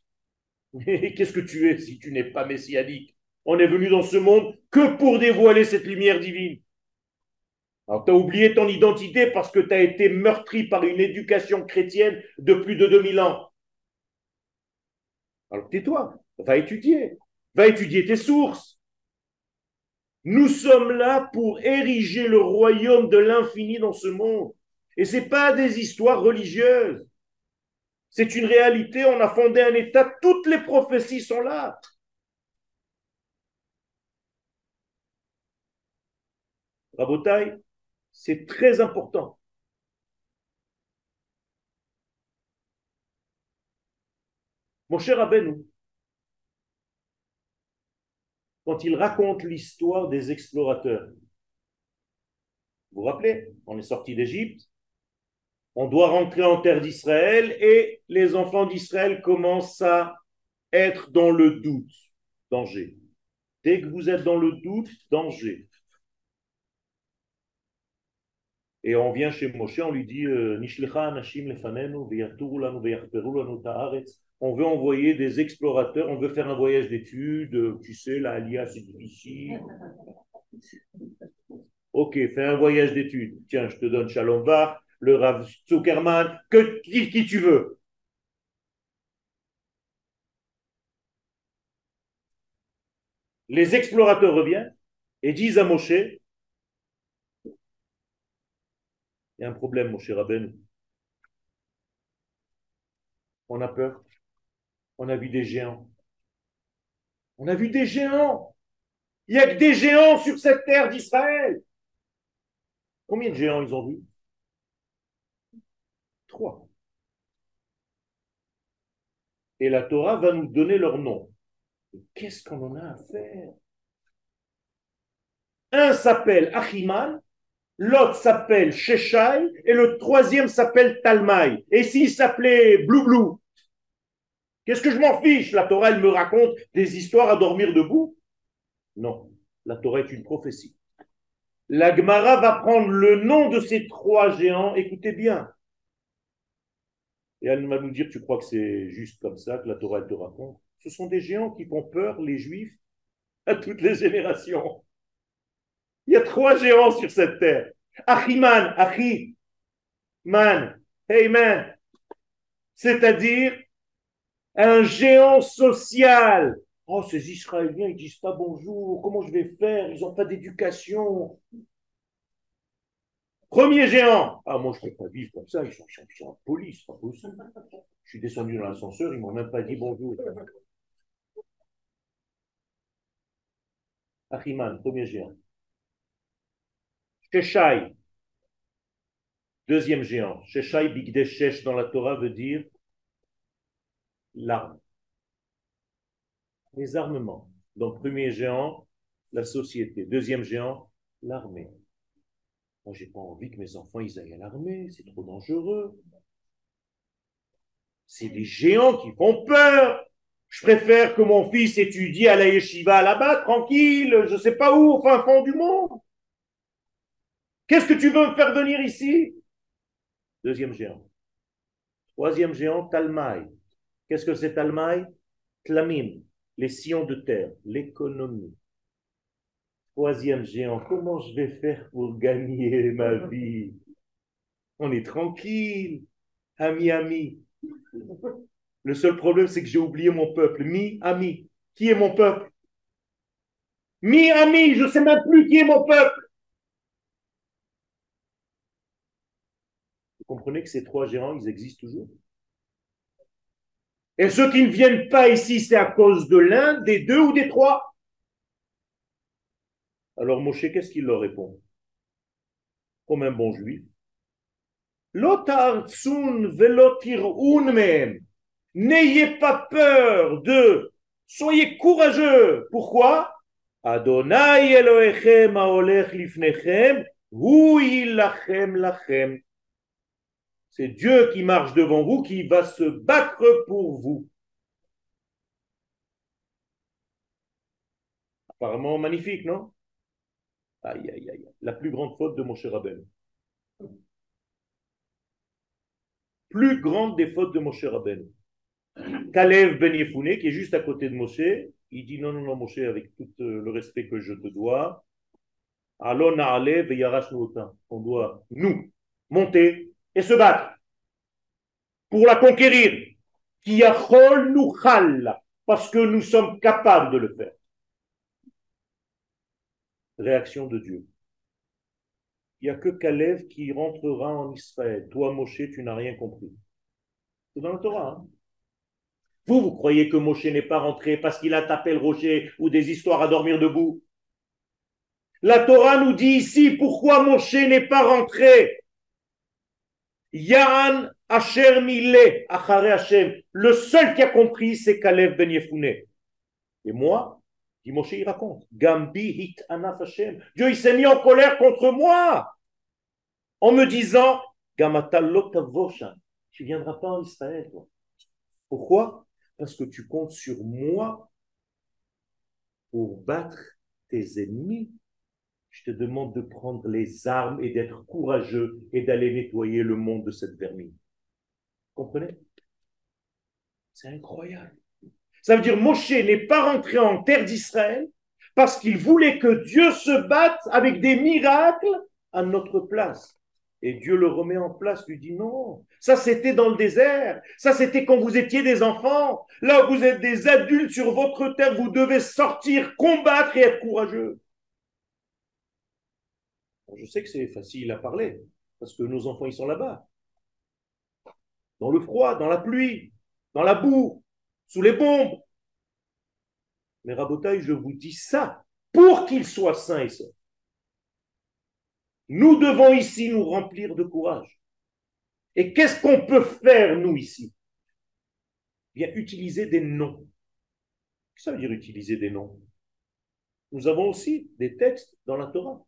[LAUGHS] Qu'est-ce que tu es si tu n'es pas messianique? On est venu dans ce monde que pour dévoiler cette lumière divine. Alors, tu as oublié ton identité parce que tu as été meurtri par une éducation chrétienne de plus de 2000 ans. Alors, tais-toi, va étudier, va étudier tes sources. Nous sommes là pour ériger le royaume de l'infini dans ce monde. Et ce n'est pas des histoires religieuses. C'est une réalité, on a fondé un État, toutes les prophéties sont là. Rabotaille, c'est très important. Mon cher Abenou, quand il raconte l'histoire des explorateurs, vous vous rappelez, on est sorti d'Égypte, on doit rentrer en terre d'Israël et les enfants d'Israël commencent à être dans le doute, danger. Dès que vous êtes dans le doute, danger. Et on vient chez Moshe, on lui dit euh, On veut envoyer des explorateurs, on veut faire un voyage d'études, tu sais, la Alia c'est difficile. Ok, fais un voyage d'études. Tiens, je te donne Shalom le Rav Zuckerman, que, qui, qui tu veux. Les explorateurs reviennent et disent à Moshe, il y a un problème, Moshe Rabben. On a peur. On a vu des géants. On a vu des géants. Il n'y a que des géants sur cette terre d'Israël. Combien de géants ils ont vu? Et la Torah va nous donner leur nom. Qu'est-ce qu'on en a à faire? Un s'appelle Achiman, l'autre s'appelle Sheshai, et le troisième s'appelle Talmai. Et s'il s'appelait Blou Blou Qu'est-ce que je m'en fiche? La Torah, elle me raconte des histoires à dormir debout? Non, la Torah est une prophétie. La Gemara va prendre le nom de ces trois géants, écoutez bien, et elle va nous dire, tu crois que c'est juste comme ça que la Torah te raconte? Ce sont des géants qui font peur, les juifs, à toutes les générations. Il y a trois géants sur cette terre. Achiman, Achi, man. C'est-à-dire un géant social. Oh, ces Israéliens, ils disent pas bonjour, comment je vais faire? Ils n'ont pas d'éducation. Premier géant. Ah, moi, je ne peux pas vivre comme ça. Ils sont de police, pas possible. Je suis descendu dans l'ascenseur, ils ne m'ont même pas dit bonjour. Achiman, premier géant. Sheshai, deuxième géant. Sheshai Bigdeshesh dans la Torah veut dire l'arme. Les armements. Donc, premier géant, la société. Deuxième géant, l'armée. Moi, j'ai pas envie que mes enfants ils aillent à l'armée, c'est trop dangereux. C'est des géants qui font peur. Je préfère que mon fils étudie à la yeshiva là-bas, tranquille, je ne sais pas où, au fin fond du monde. Qu'est-ce que tu veux me faire venir ici? Deuxième géant. Troisième géant, Talmaï. Qu'est-ce que c'est Talmaï Tlamim, les sillons de terre, l'économie. Troisième géant, comment je vais faire pour gagner ma vie? On est tranquille, ami, ami. Le seul problème, c'est que j'ai oublié mon peuple. Mi, ami. Qui est mon peuple? Mi, ami, je ne sais même plus qui est mon peuple. Vous comprenez que ces trois géants, ils existent toujours? Et ceux qui ne viennent pas ici, c'est à cause de l'un, des deux ou des trois? Alors Moshe, qu'est-ce qu'il leur répond? Comme un bon juif. N'ayez pas peur de, soyez courageux. Pourquoi? Adonai Elohechem lifnechem, lachem. C'est Dieu qui marche devant vous, qui va se battre pour vous. Apparemment magnifique, non? Aïe, aïe, aïe. La plus grande faute de Moshe Rabbeinu. Plus grande des fautes de Moshe Rabbeinu. Kalev Ben Yefune, qui est juste à côté de Moshe, il dit non, non, non, Moshe, avec tout euh, le respect que je te dois, Alon On doit, nous, monter et se battre pour la conquérir. Qui nous parce que nous sommes capables de le faire réaction de Dieu. Il n'y a que Caleb qui rentrera en Israël. Toi, Moshe, tu n'as rien compris. C'est dans le Torah. Hein. vous, vous croyez que Moshe n'est pas rentré parce qu'il a tapé le rocher ou des histoires à dormir debout? La Torah nous dit ici pourquoi Moshe n'est pas rentré. Yan Asher Mile, Achare. Le seul qui a compris, c'est Caleb Ben Yefune. Et moi, Dit il raconte. Gambi hit anaf Hashem. Dieu, il s'est mis en colère contre moi. En me disant. Tu ne viendras pas en Israël, toi. Pourquoi? Parce que tu comptes sur moi pour battre tes ennemis. Je te demande de prendre les armes et d'être courageux et d'aller nettoyer le monde de cette vermine. Comprenez? C'est incroyable. Ça veut dire Moshe n'est pas rentré en terre d'Israël parce qu'il voulait que Dieu se batte avec des miracles à notre place. Et Dieu le remet en place, lui dit non, ça c'était dans le désert, ça c'était quand vous étiez des enfants, là vous êtes des adultes sur votre terre, vous devez sortir, combattre et être courageux. Je sais que c'est facile à parler, parce que nos enfants ils sont là-bas, dans le froid, dans la pluie, dans la boue, sous les bombes. Mais Rabotaï, je vous dis ça pour qu'ils soient sains et saufs. Nous devons ici nous remplir de courage. Et qu'est-ce qu'on peut faire, nous, ici? Bien, utiliser des noms. Ça veut dire utiliser des noms? Nous avons aussi des textes dans la Torah.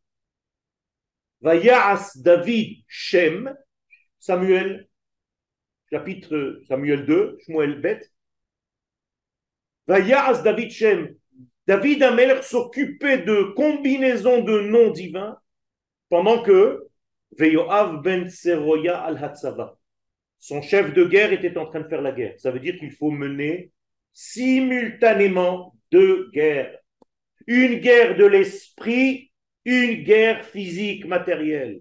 Vayas David Shem, Samuel, chapitre Samuel 2, Shmuel Bet, David Shem. David Amelech s'occupait de combinaisons de noms divins pendant que Veyoav ben Seroya al Hatzava, son chef de guerre, était en train de faire la guerre. Ça veut dire qu'il faut mener simultanément deux guerres. Une guerre de l'esprit, une guerre physique matérielle.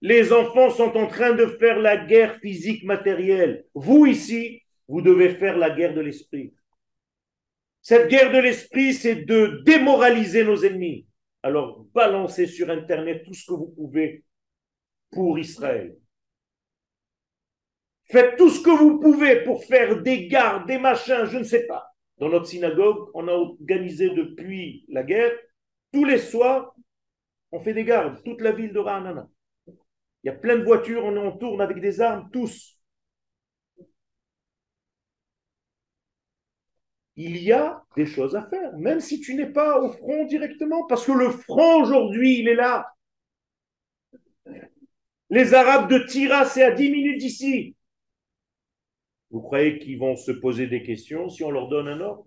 Les enfants sont en train de faire la guerre physique matérielle. Vous ici, vous devez faire la guerre de l'esprit. Cette guerre de l'esprit, c'est de démoraliser nos ennemis. Alors, balancez sur Internet tout ce que vous pouvez pour Israël. Faites tout ce que vous pouvez pour faire des gardes, des machins, je ne sais pas. Dans notre synagogue, on a organisé depuis la guerre, tous les soirs, on fait des gardes, toute la ville de Ra'anana. Il y a plein de voitures, on, on tourne avec des armes, tous. Il y a des choses à faire, même si tu n'es pas au front directement, parce que le front aujourd'hui, il est là. Les Arabes de Tira, c'est à 10 minutes d'ici. Vous croyez qu'ils vont se poser des questions si on leur donne un ordre?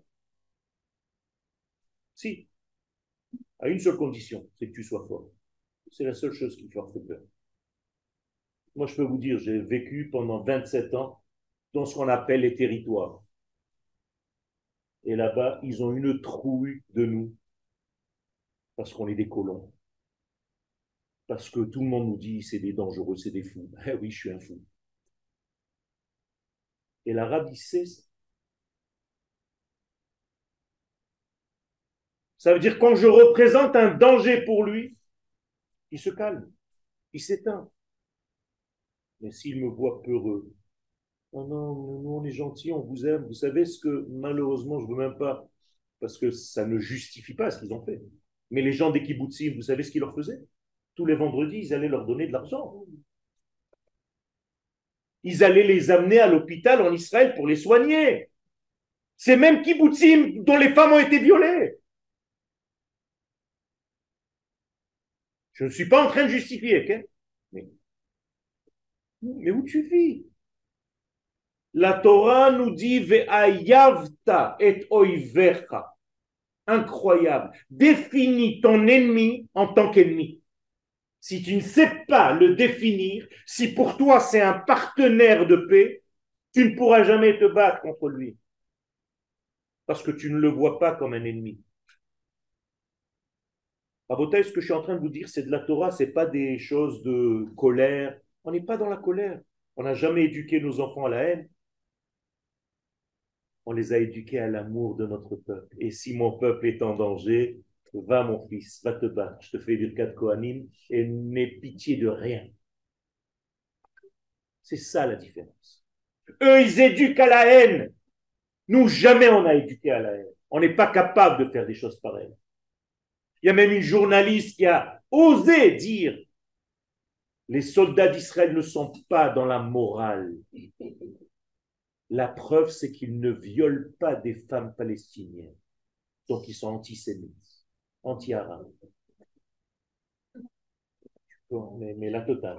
Si. À une seule condition, c'est que tu sois fort. C'est la seule chose qui leur fait peur. Moi, je peux vous dire, j'ai vécu pendant 27 ans dans ce qu'on appelle les territoires. Et là-bas, ils ont une trouille de nous parce qu'on est des colons. Parce que tout le monde nous dit c'est des dangereux, c'est des fous. Eh oui, je suis un fou. Et l'arabe, il sait ça. Ça veut dire quand je représente un danger pour lui, il se calme, il s'éteint. Mais s'il me voit peureux, oh non, nous on est gentils, on vous aime. Vous savez ce que malheureusement je ne veux même pas, parce que ça ne justifie pas ce qu'ils ont fait. Mais les gens des kibbutzim, vous savez ce qu'ils leur faisaient? Tous les vendredis, ils allaient leur donner de l'argent ils allaient les amener à l'hôpital en Israël pour les soigner. C'est même kibbutzim dont les femmes ont été violées. Je ne suis pas en train de justifier, mais, mais où tu vis? La Torah nous dit Ve'ayavta et. Incroyable. Définis ton ennemi en tant qu'ennemi si tu ne sais pas le définir, si pour toi c'est un partenaire de paix, tu ne pourras jamais te battre contre lui. Parce que tu ne le vois pas comme un ennemi. Rabotai, ce que je suis en train de vous dire, c'est de la Torah, ce n'est pas des choses de colère. On n'est pas dans la colère. On n'a jamais éduqué nos enfants à la haine. On les a éduqués à l'amour de notre peuple. Et si mon peuple est en danger, Va mon fils, va te battre, je te fais du de Kohanim et n'aie pitié de rien. C'est ça la différence. Eux, ils éduquent à la haine. Nous, jamais on a éduqué à la haine. On n'est pas capable de faire des choses pareilles. Il y a même une journaliste qui a osé dire les soldats d'Israël ne sont pas dans la morale. La preuve, c'est qu'ils ne violent pas des femmes palestiniennes. Donc, ils sont antisémites anti-arabe. Mais, la totale.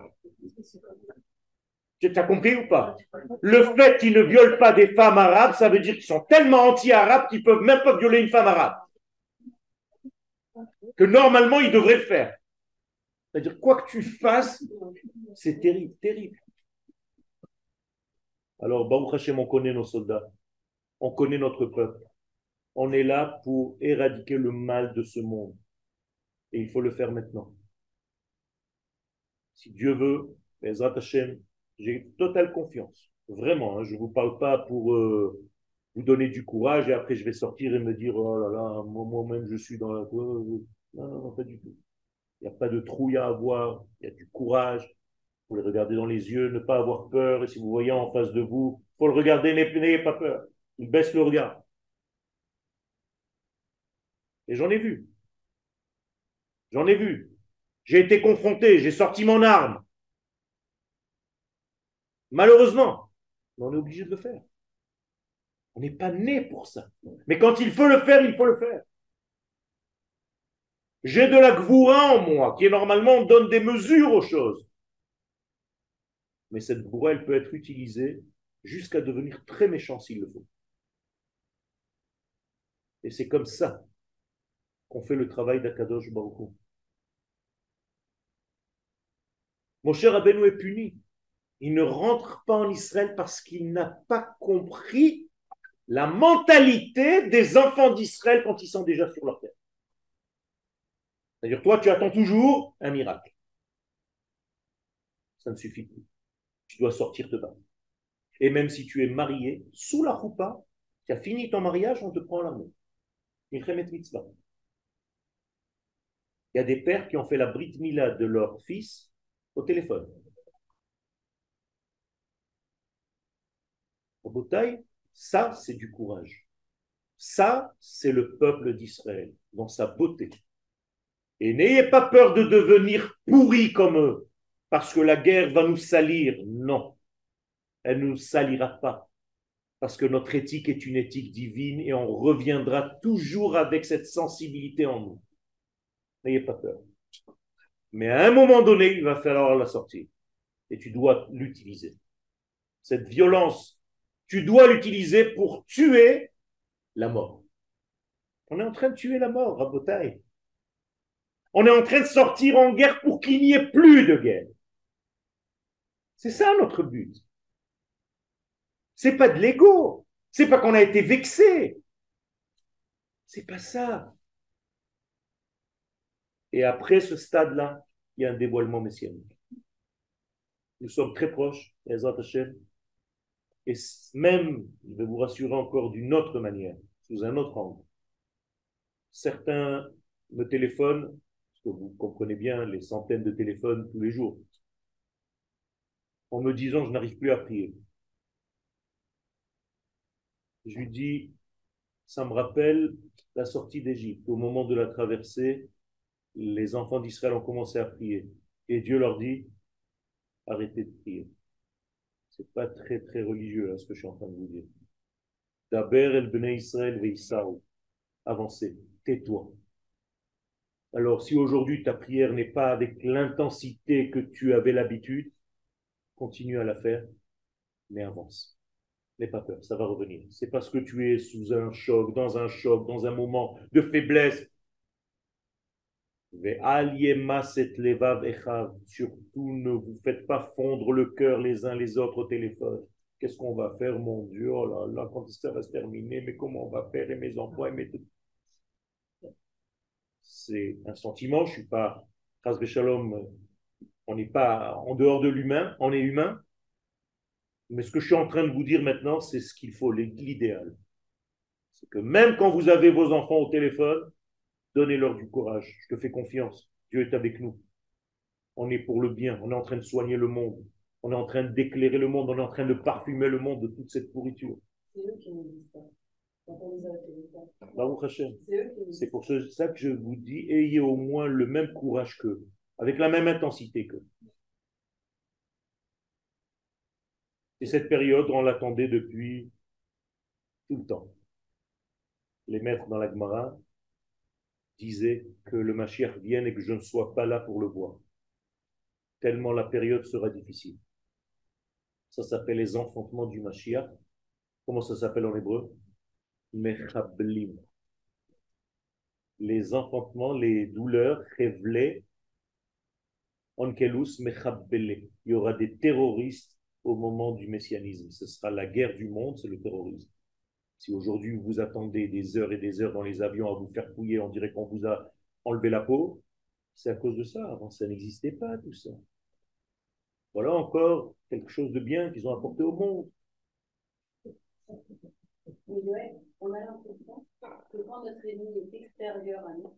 Tu as compris ou pas? Le fait qu'ils ne violent pas des femmes arabes, ça veut dire qu'ils sont tellement anti-arabes qu'ils peuvent même pas violer une femme arabe. Que normalement, ils devraient le faire. C'est-à-dire, quoi que tu fasses, c'est terrible, terrible. Alors, Baruch Hashem, on connaît nos soldats. On connaît notre peuple. On est là pour éradiquer le mal de ce monde. Et il faut le faire maintenant. Si Dieu veut, j'ai totale confiance. Vraiment, hein, je ne vous parle pas pour euh, vous donner du courage et après je vais sortir et me dire oh là là, moi-même je suis dans la. Non, non, non, pas du tout. Il n'y a pas de trouille à avoir, il y a du courage. Vous les regarder dans les yeux, ne pas avoir peur. Et si vous voyez en face de vous, faut le regarder, n'ayez pas peur. Il baisse le regard. Et j'en ai vu. J'en ai vu. J'ai été confronté, j'ai sorti mon arme. Malheureusement, on est obligé de le faire. On n'est pas né pour ça. Mais quand il faut le faire, il faut le faire. J'ai de la gvoura en moi, qui normalement donne des mesures aux choses. Mais cette elle peut être utilisée jusqu'à devenir très méchant s'il le faut. Et c'est comme ça qu'on fait le travail d'Akadosh Baruch Mon cher Rabbeinu est puni. Il ne rentre pas en Israël parce qu'il n'a pas compris la mentalité des enfants d'Israël quand ils sont déjà sur leur terre. C'est-à-dire, toi, tu attends toujours un miracle. Ça ne suffit plus. Tu dois sortir de bas. Et même si tu es marié, sous la roupa, tu as fini ton mariage, on te prend la main. Il y a des pères qui ont fait la brit mila de leur fils au téléphone. Au bouteille, ça, c'est du courage. Ça, c'est le peuple d'Israël, dans sa beauté. Et n'ayez pas peur de devenir pourris comme eux, parce que la guerre va nous salir. Non, elle ne nous salira pas, parce que notre éthique est une éthique divine et on reviendra toujours avec cette sensibilité en nous. N'ayez pas peur. Mais à un moment donné, il va falloir la sortir. Et tu dois l'utiliser. Cette violence, tu dois l'utiliser pour tuer la mort. On est en train de tuer la mort, Rabotaï. On est en train de sortir en guerre pour qu'il n'y ait plus de guerre. C'est ça notre but. C'est pas de l'ego. C'est pas qu'on a été vexé. C'est pas ça. Et après ce stade-là, il y a un dévoilement messianique. Nous sommes très proches, les Hashem. Et même, je vais vous rassurer encore d'une autre manière, sous un autre angle. Certains me téléphonent, parce que vous comprenez bien les centaines de téléphones tous les jours, en me disant je n'arrive plus à prier. Je lui dis, ça me rappelle la sortie d'Égypte. Au moment de la traversée, les enfants d'Israël ont commencé à prier. Et Dieu leur dit, arrêtez de prier. C'est pas très très religieux hein, ce que je suis en train de vous dire. Daber el bnei Israël veisao. Avancez, tais-toi. Alors si aujourd'hui ta prière n'est pas avec l'intensité que tu avais l'habitude, continue à la faire, mais avance. N'aie pas peur, ça va revenir. C'est parce que tu es sous un choc, dans un choc, dans un moment de faiblesse. Surtout ne vous faites pas fondre le cœur les uns les autres au téléphone. Qu'est-ce qu'on va faire, mon Dieu? Oh là là, quand ça va se terminer, mais comment on va faire Et mes emplois, et mes... C'est un sentiment, je ne suis pas... on n'est pas en dehors de l'humain, on est humain. Mais ce que je suis en train de vous dire maintenant, c'est ce qu'il faut, l'idéal. C'est que même quand vous avez vos enfants au téléphone, donnez-leur du courage. Je te fais confiance. Dieu est avec nous. On est pour le bien. On est en train de soigner le monde. On est en train d'éclairer le monde. On est en train de parfumer le monde de toute cette pourriture. C'est eux qui nous disent ça. C'est pour ça que je vous dis, ayez au moins le même courage qu'eux, avec la même intensité qu'eux. Et cette période, on l'attendait depuis tout le temps. Les maîtres dans la Gemara disaient que le Mashiach vienne et que je ne sois pas là pour le voir. Tellement la période sera difficile. Ça s'appelle les enfantements du Mashiach. Comment ça s'appelle en hébreu? Mechablim. Les enfantements, les douleurs révélées Onkelus Mechabele. Il y aura des terroristes au moment du messianisme. Ce sera la guerre du monde, c'est le terrorisme. Si aujourd'hui vous attendez des heures et des heures dans les avions à vous faire fouiller, on dirait qu'on vous a enlevé la peau, c'est à cause de ça. Avant, ça n'existait pas, tout ça. Voilà encore quelque chose de bien qu'ils ont apporté au monde. on a l'impression que quand notre ennemi est extérieur à nous,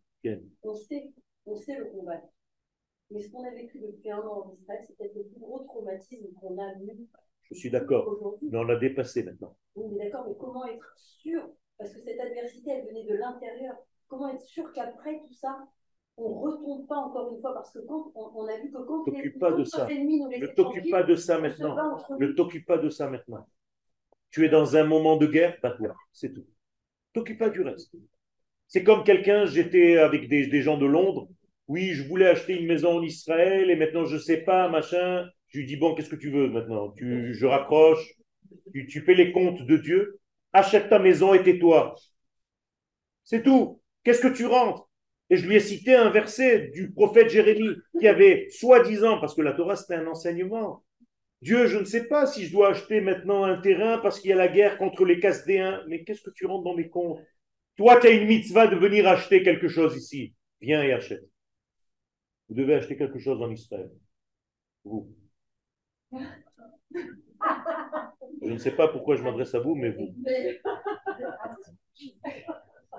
on sait, on sait le combattre. Mais ce qu'on a vécu depuis un an en Israël, c'est peut-être le plus gros traumatisme qu'on a eu. Je suis d'accord. Mais on l'a dépassé maintenant. Oui, mais d'accord, mais comment être sûr? Parce que cette adversité, elle venait de l'intérieur. Comment être sûr qu'après tout ça, on ne retombe pas encore une fois? Parce que quand on, a vu que quand les, pas de ça. ne t'occupe pas de ça maintenant. Ne t'occupe pas de ça maintenant. Tu es dans un moment de guerre, pas toi, c'est tout. T'occupe pas du reste. C'est comme quelqu'un, j'étais avec des, des gens de Londres, oui, je voulais acheter une maison en Israël et maintenant je ne sais pas, machin. Je lui dis, bon, qu'est-ce que tu veux maintenant? Tu, Je raccroche, tu, tu fais les comptes de Dieu, achète ta maison et tais-toi. C'est tout. Qu'est-ce que tu rentres? Et je lui ai cité un verset du prophète Jérémie qui avait soi-disant, parce que la Torah c'était un enseignement, Dieu, je ne sais pas si je dois acheter maintenant un terrain parce qu'il y a la guerre contre les Casdéens. Mais qu'est-ce que tu rentres dans mes comptes? Toi, tu as une mitzvah de venir acheter quelque chose ici. Viens et achète. Vous devez acheter quelque chose en Israël. Vous. Je ne sais pas pourquoi je m'adresse à vous, mais vous.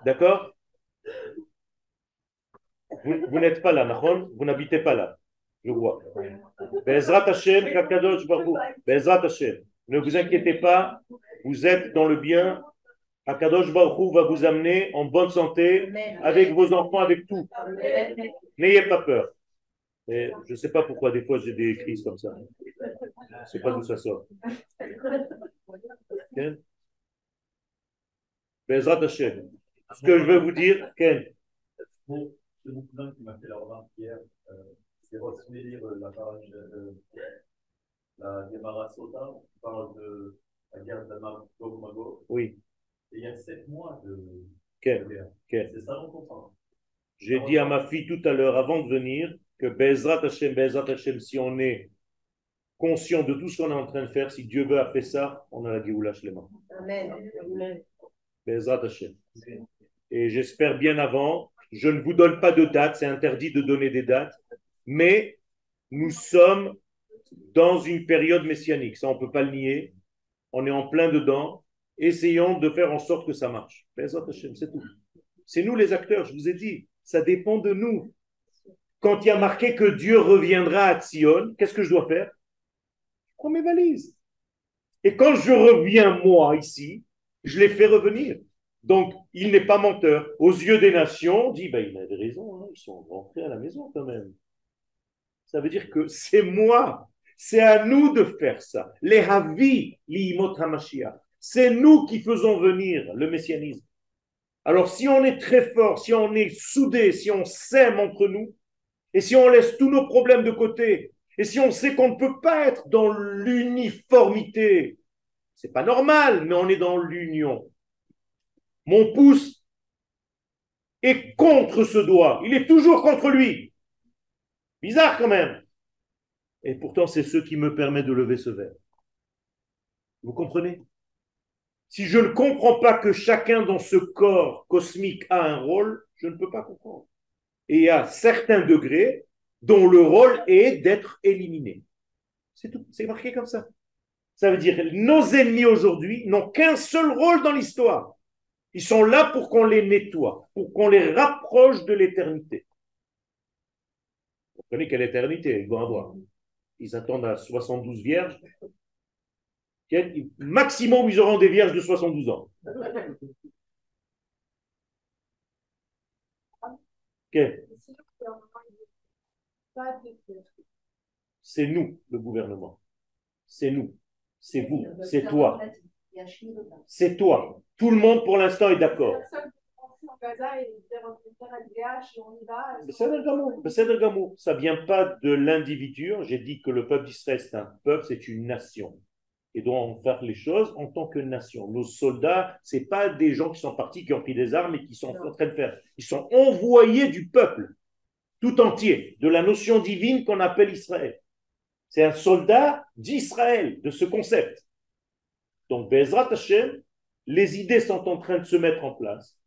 D'accord? Vous, n'êtes pas là, Mahon, vous n'habitez pas là. Je vois. Bezrat Hashem, Kakadosh. Bezrat Hashem. Ne vous inquiétez pas, vous êtes dans le bien. Akadosh Baruch va vous amener en bonne santé, avec vos enfants, avec tout. N'ayez pas peur. Et je ne sais pas pourquoi des fois j'ai des crises comme ça. Je ne sais pas d'où ça sort. Ken? Hashem. Ce que je veux vous dire, Ken. C'est beaucoup d'hommes qui m'a fait la remarque hier. Euh, c'est Rosmelir, lire la page, de la Gemara Sota, qui parle de la guerre de Gog Magog. Oui. Et il y a sept mois de, guerre. C'est ça on parle. J'ai dit à ma fille tout à l'heure, avant de venir, que Bezrat Hashem, Bezrat Hashem, si on est conscient de tout ce qu'on est en train de faire, si Dieu veut après ça, on a la Géoula Shlema. Amen. Bezrat Hashem. Et j'espère bien avant, je ne vous donne pas de date, c'est interdit de donner des dates, mais nous sommes dans une période messianique, ça on ne peut pas le nier, on est en plein dedans, essayons de faire en sorte que ça marche. C'est tout. C'est nous les acteurs, je vous ai dit, ça dépend de nous. Quand il y a marqué que Dieu reviendra à Sion, qu'est-ce que je dois faire? Je prends mes valises. Et quand je reviens, moi, ici, je les fais revenir. Donc, il n'est pas menteur. Aux yeux des nations, on dit, ben, il avait raison, hein, ils sont rentrés à la maison quand même. Ça veut dire que c'est moi, c'est à nous de faire ça. Les havi, l'imot C'est nous qui faisons venir le messianisme. Alors, si on est très fort, si on est soudé, si on s'aime entre nous, et si on laisse tous nos problèmes de côté, et si on sait qu'on ne peut pas être dans l'uniformité, c'est pas normal, mais on est dans l'union. Mon pouce est contre ce doigt. Il est toujours contre lui. Bizarre quand même. Et pourtant, c'est ce qui me permet de lever ce verre. Vous comprenez? Si je ne comprends pas que chacun dans ce corps cosmique a un rôle, je ne peux pas comprendre. Et a certains degrés dont le rôle est d'être éliminé. C'est tout. C'est marqué comme ça. Ça veut dire nos ennemis aujourd'hui n'ont qu'un seul rôle dans l'histoire. Ils sont là pour qu'on les nettoie, pour qu'on les rapproche de l'éternité. Vous comprenez quelle éternité ils vont avoir Ils attendent à 72 vierges. Maximum, ils auront des vierges de 72 ans. C'est nous, le gouvernement. C'est nous. C'est vous. C'est toi. C'est toi. Tout le monde pour l'instant est d'accord. Ça vient pas de l'individu. J'ai dit que le peuple d'Israël, c'est un peuple, c'est une nation. Et doit faire les choses en tant que nation. Nos soldats, c'est pas des gens qui sont partis, qui ont pris des armes et qui sont en train de faire. Ils sont envoyés du peuple tout entier, de la notion divine qu'on appelle Israël. C'est un soldat d'Israël, de ce concept. Donc, Bezrat Hashem, les idées sont en train de se mettre en place.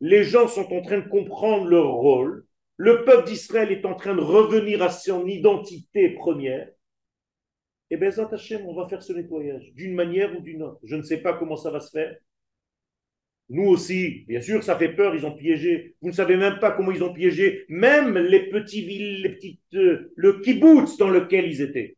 Les gens sont en train de comprendre leur rôle. Le peuple d'Israël est en train de revenir à son identité première. Et Bezrat Hashem, on va faire ce nettoyage, d'une manière ou d'une autre. Je ne sais pas comment ça va se faire. Nous aussi, bien sûr, ça fait peur, ils ont piégé. Vous ne savez même pas comment ils ont piégé, même les petits villes, les petites, euh, le kibbutz dans lequel ils étaient.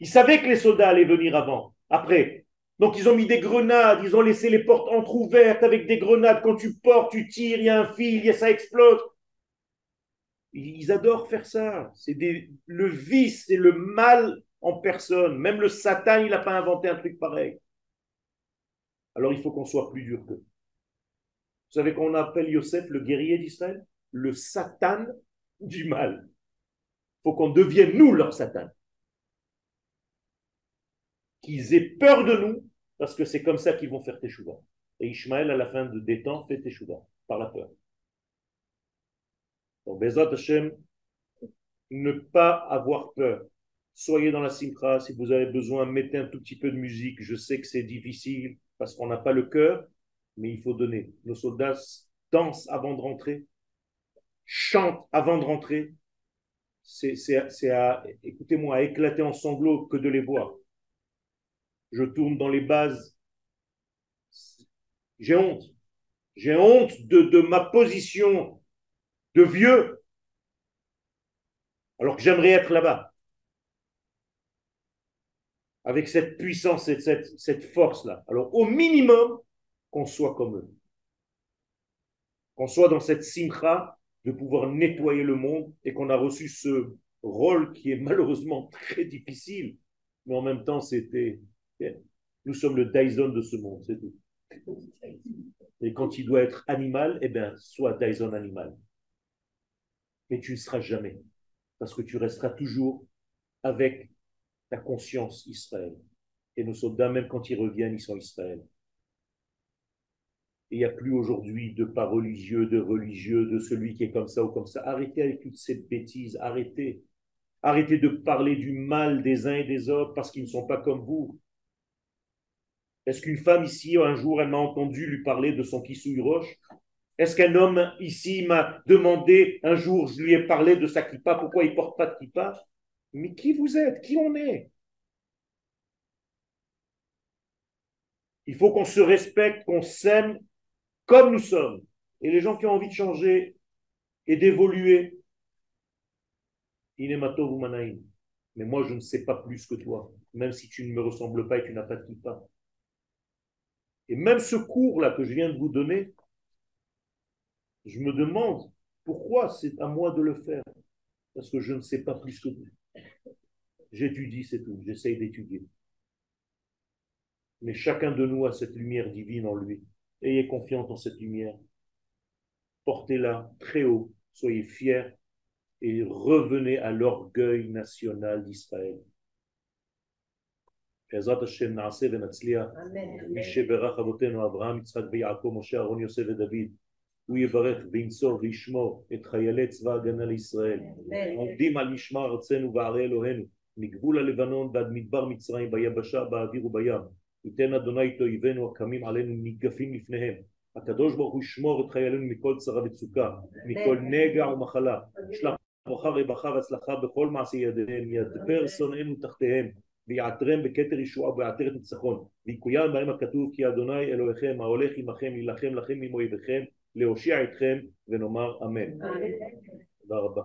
Ils savaient que les soldats allaient venir avant après. Donc ils ont mis des grenades, ils ont laissé les portes entrouvertes avec des grenades. Quand tu portes, tu tires, il y a un fil, ça explose. Ils adorent faire ça. C'est le vice, c'est le mal en personne. Même le Satan, il n'a pas inventé un truc pareil. Alors il faut qu'on soit plus dur qu'eux. Vous savez qu'on appelle Yosef le guerrier d'Israël? Le Satan du mal. Il faut qu'on devienne nous leur Satan qu'ils aient peur de nous, parce que c'est comme ça qu'ils vont faire Teshuvah. Et Ishmaël, à la fin de, des temps, fait Teshuvah, par la peur. Donc, Bezat Hashem, ne pas avoir peur. Soyez dans la simcha, si vous avez besoin, mettez un tout petit peu de musique. Je sais que c'est difficile, parce qu'on n'a pas le cœur, mais il faut donner. Nos soldats dansent avant de rentrer, chantent avant de rentrer. C'est à, écoutez-moi, à éclater en sanglots que de les voir je tourne dans les bases. J'ai honte. J'ai honte de, ma position de vieux. Alors que j'aimerais être là-bas. Avec cette puissance et cette, cette force-là. Alors au minimum, qu'on soit comme eux. Qu'on soit dans cette simcha de pouvoir nettoyer le monde et qu'on a reçu ce rôle qui est malheureusement très difficile, mais en même temps c'était... Nous sommes le Dyson de ce monde, c'est tout. Et quand il doit être animal, eh bien, sois Dyson animal. Mais tu ne seras jamais, parce que tu resteras toujours avec ta conscience Israël. Et nos soldats, même quand ils reviennent, ils sont Israël. il n'y a plus aujourd'hui de pas religieux, de religieux, de celui qui est comme ça ou comme ça. Arrêtez avec toutes ces bêtises, arrêtez. Arrêtez de parler du mal des uns et des autres parce qu'ils ne sont pas comme vous. Est-ce qu'une femme ici, un jour, elle m'a entendu lui parler de son kissouille roche? Est-ce qu'un homme ici m'a demandé, un jour, je lui ai parlé de sa kippa, pourquoi il porte pas de kippa? Mais qui vous êtes? Qui on est? Il faut qu'on se respecte, qu'on s'aime comme nous sommes. Et les gens qui ont envie de changer et d'évoluer, Inemato Mais moi, je ne sais pas plus que toi, même si tu ne me ressembles pas et tu n'as pas de kippa. Et même ce cours-là que je viens de vous donner, je me demande pourquoi c'est à moi de le faire. Parce que je ne sais pas plus que vous. J'étudie, c'est tout. J'essaye d'étudier. Mais chacun de nous a cette lumière divine en lui. Ayez confiance en cette lumière. Portez-la très haut. Soyez fiers et revenez à l'orgueil national d'Israël. בעזרת השם נעשה ונצליח. מי שברך אבותינו אברהם, יצחק ויעקב, משה, אהרון, יוסף ודוד. הוא יברך וינצור וישמור את חיילי צבא ההגנה לישראל. עומדים על משמר ארצנו וערי אלוהינו, מגבול הלבנון ועד מדבר מצרים, ביבשה, באוויר ובים. ייתן אדוני את אויבינו הקמים עלינו ניגפים לפניהם. הקדוש ברוך הוא ישמור את חיילינו מכל צרה וצוקה, מכל נגע ומחלה. שלח ברכה רווחה והצלחה בכל מעשי ידיהם, ידבר שונאינו תחתיהם. ויעטרם בכתר ישועה ובעטרת ניצחון ויקוים בהם הכתוב כי אדוני אלוהיכם ההולך עמכם להילחם לכם עם אויביכם להושיע אתכם ונאמר אמן. תודה רבה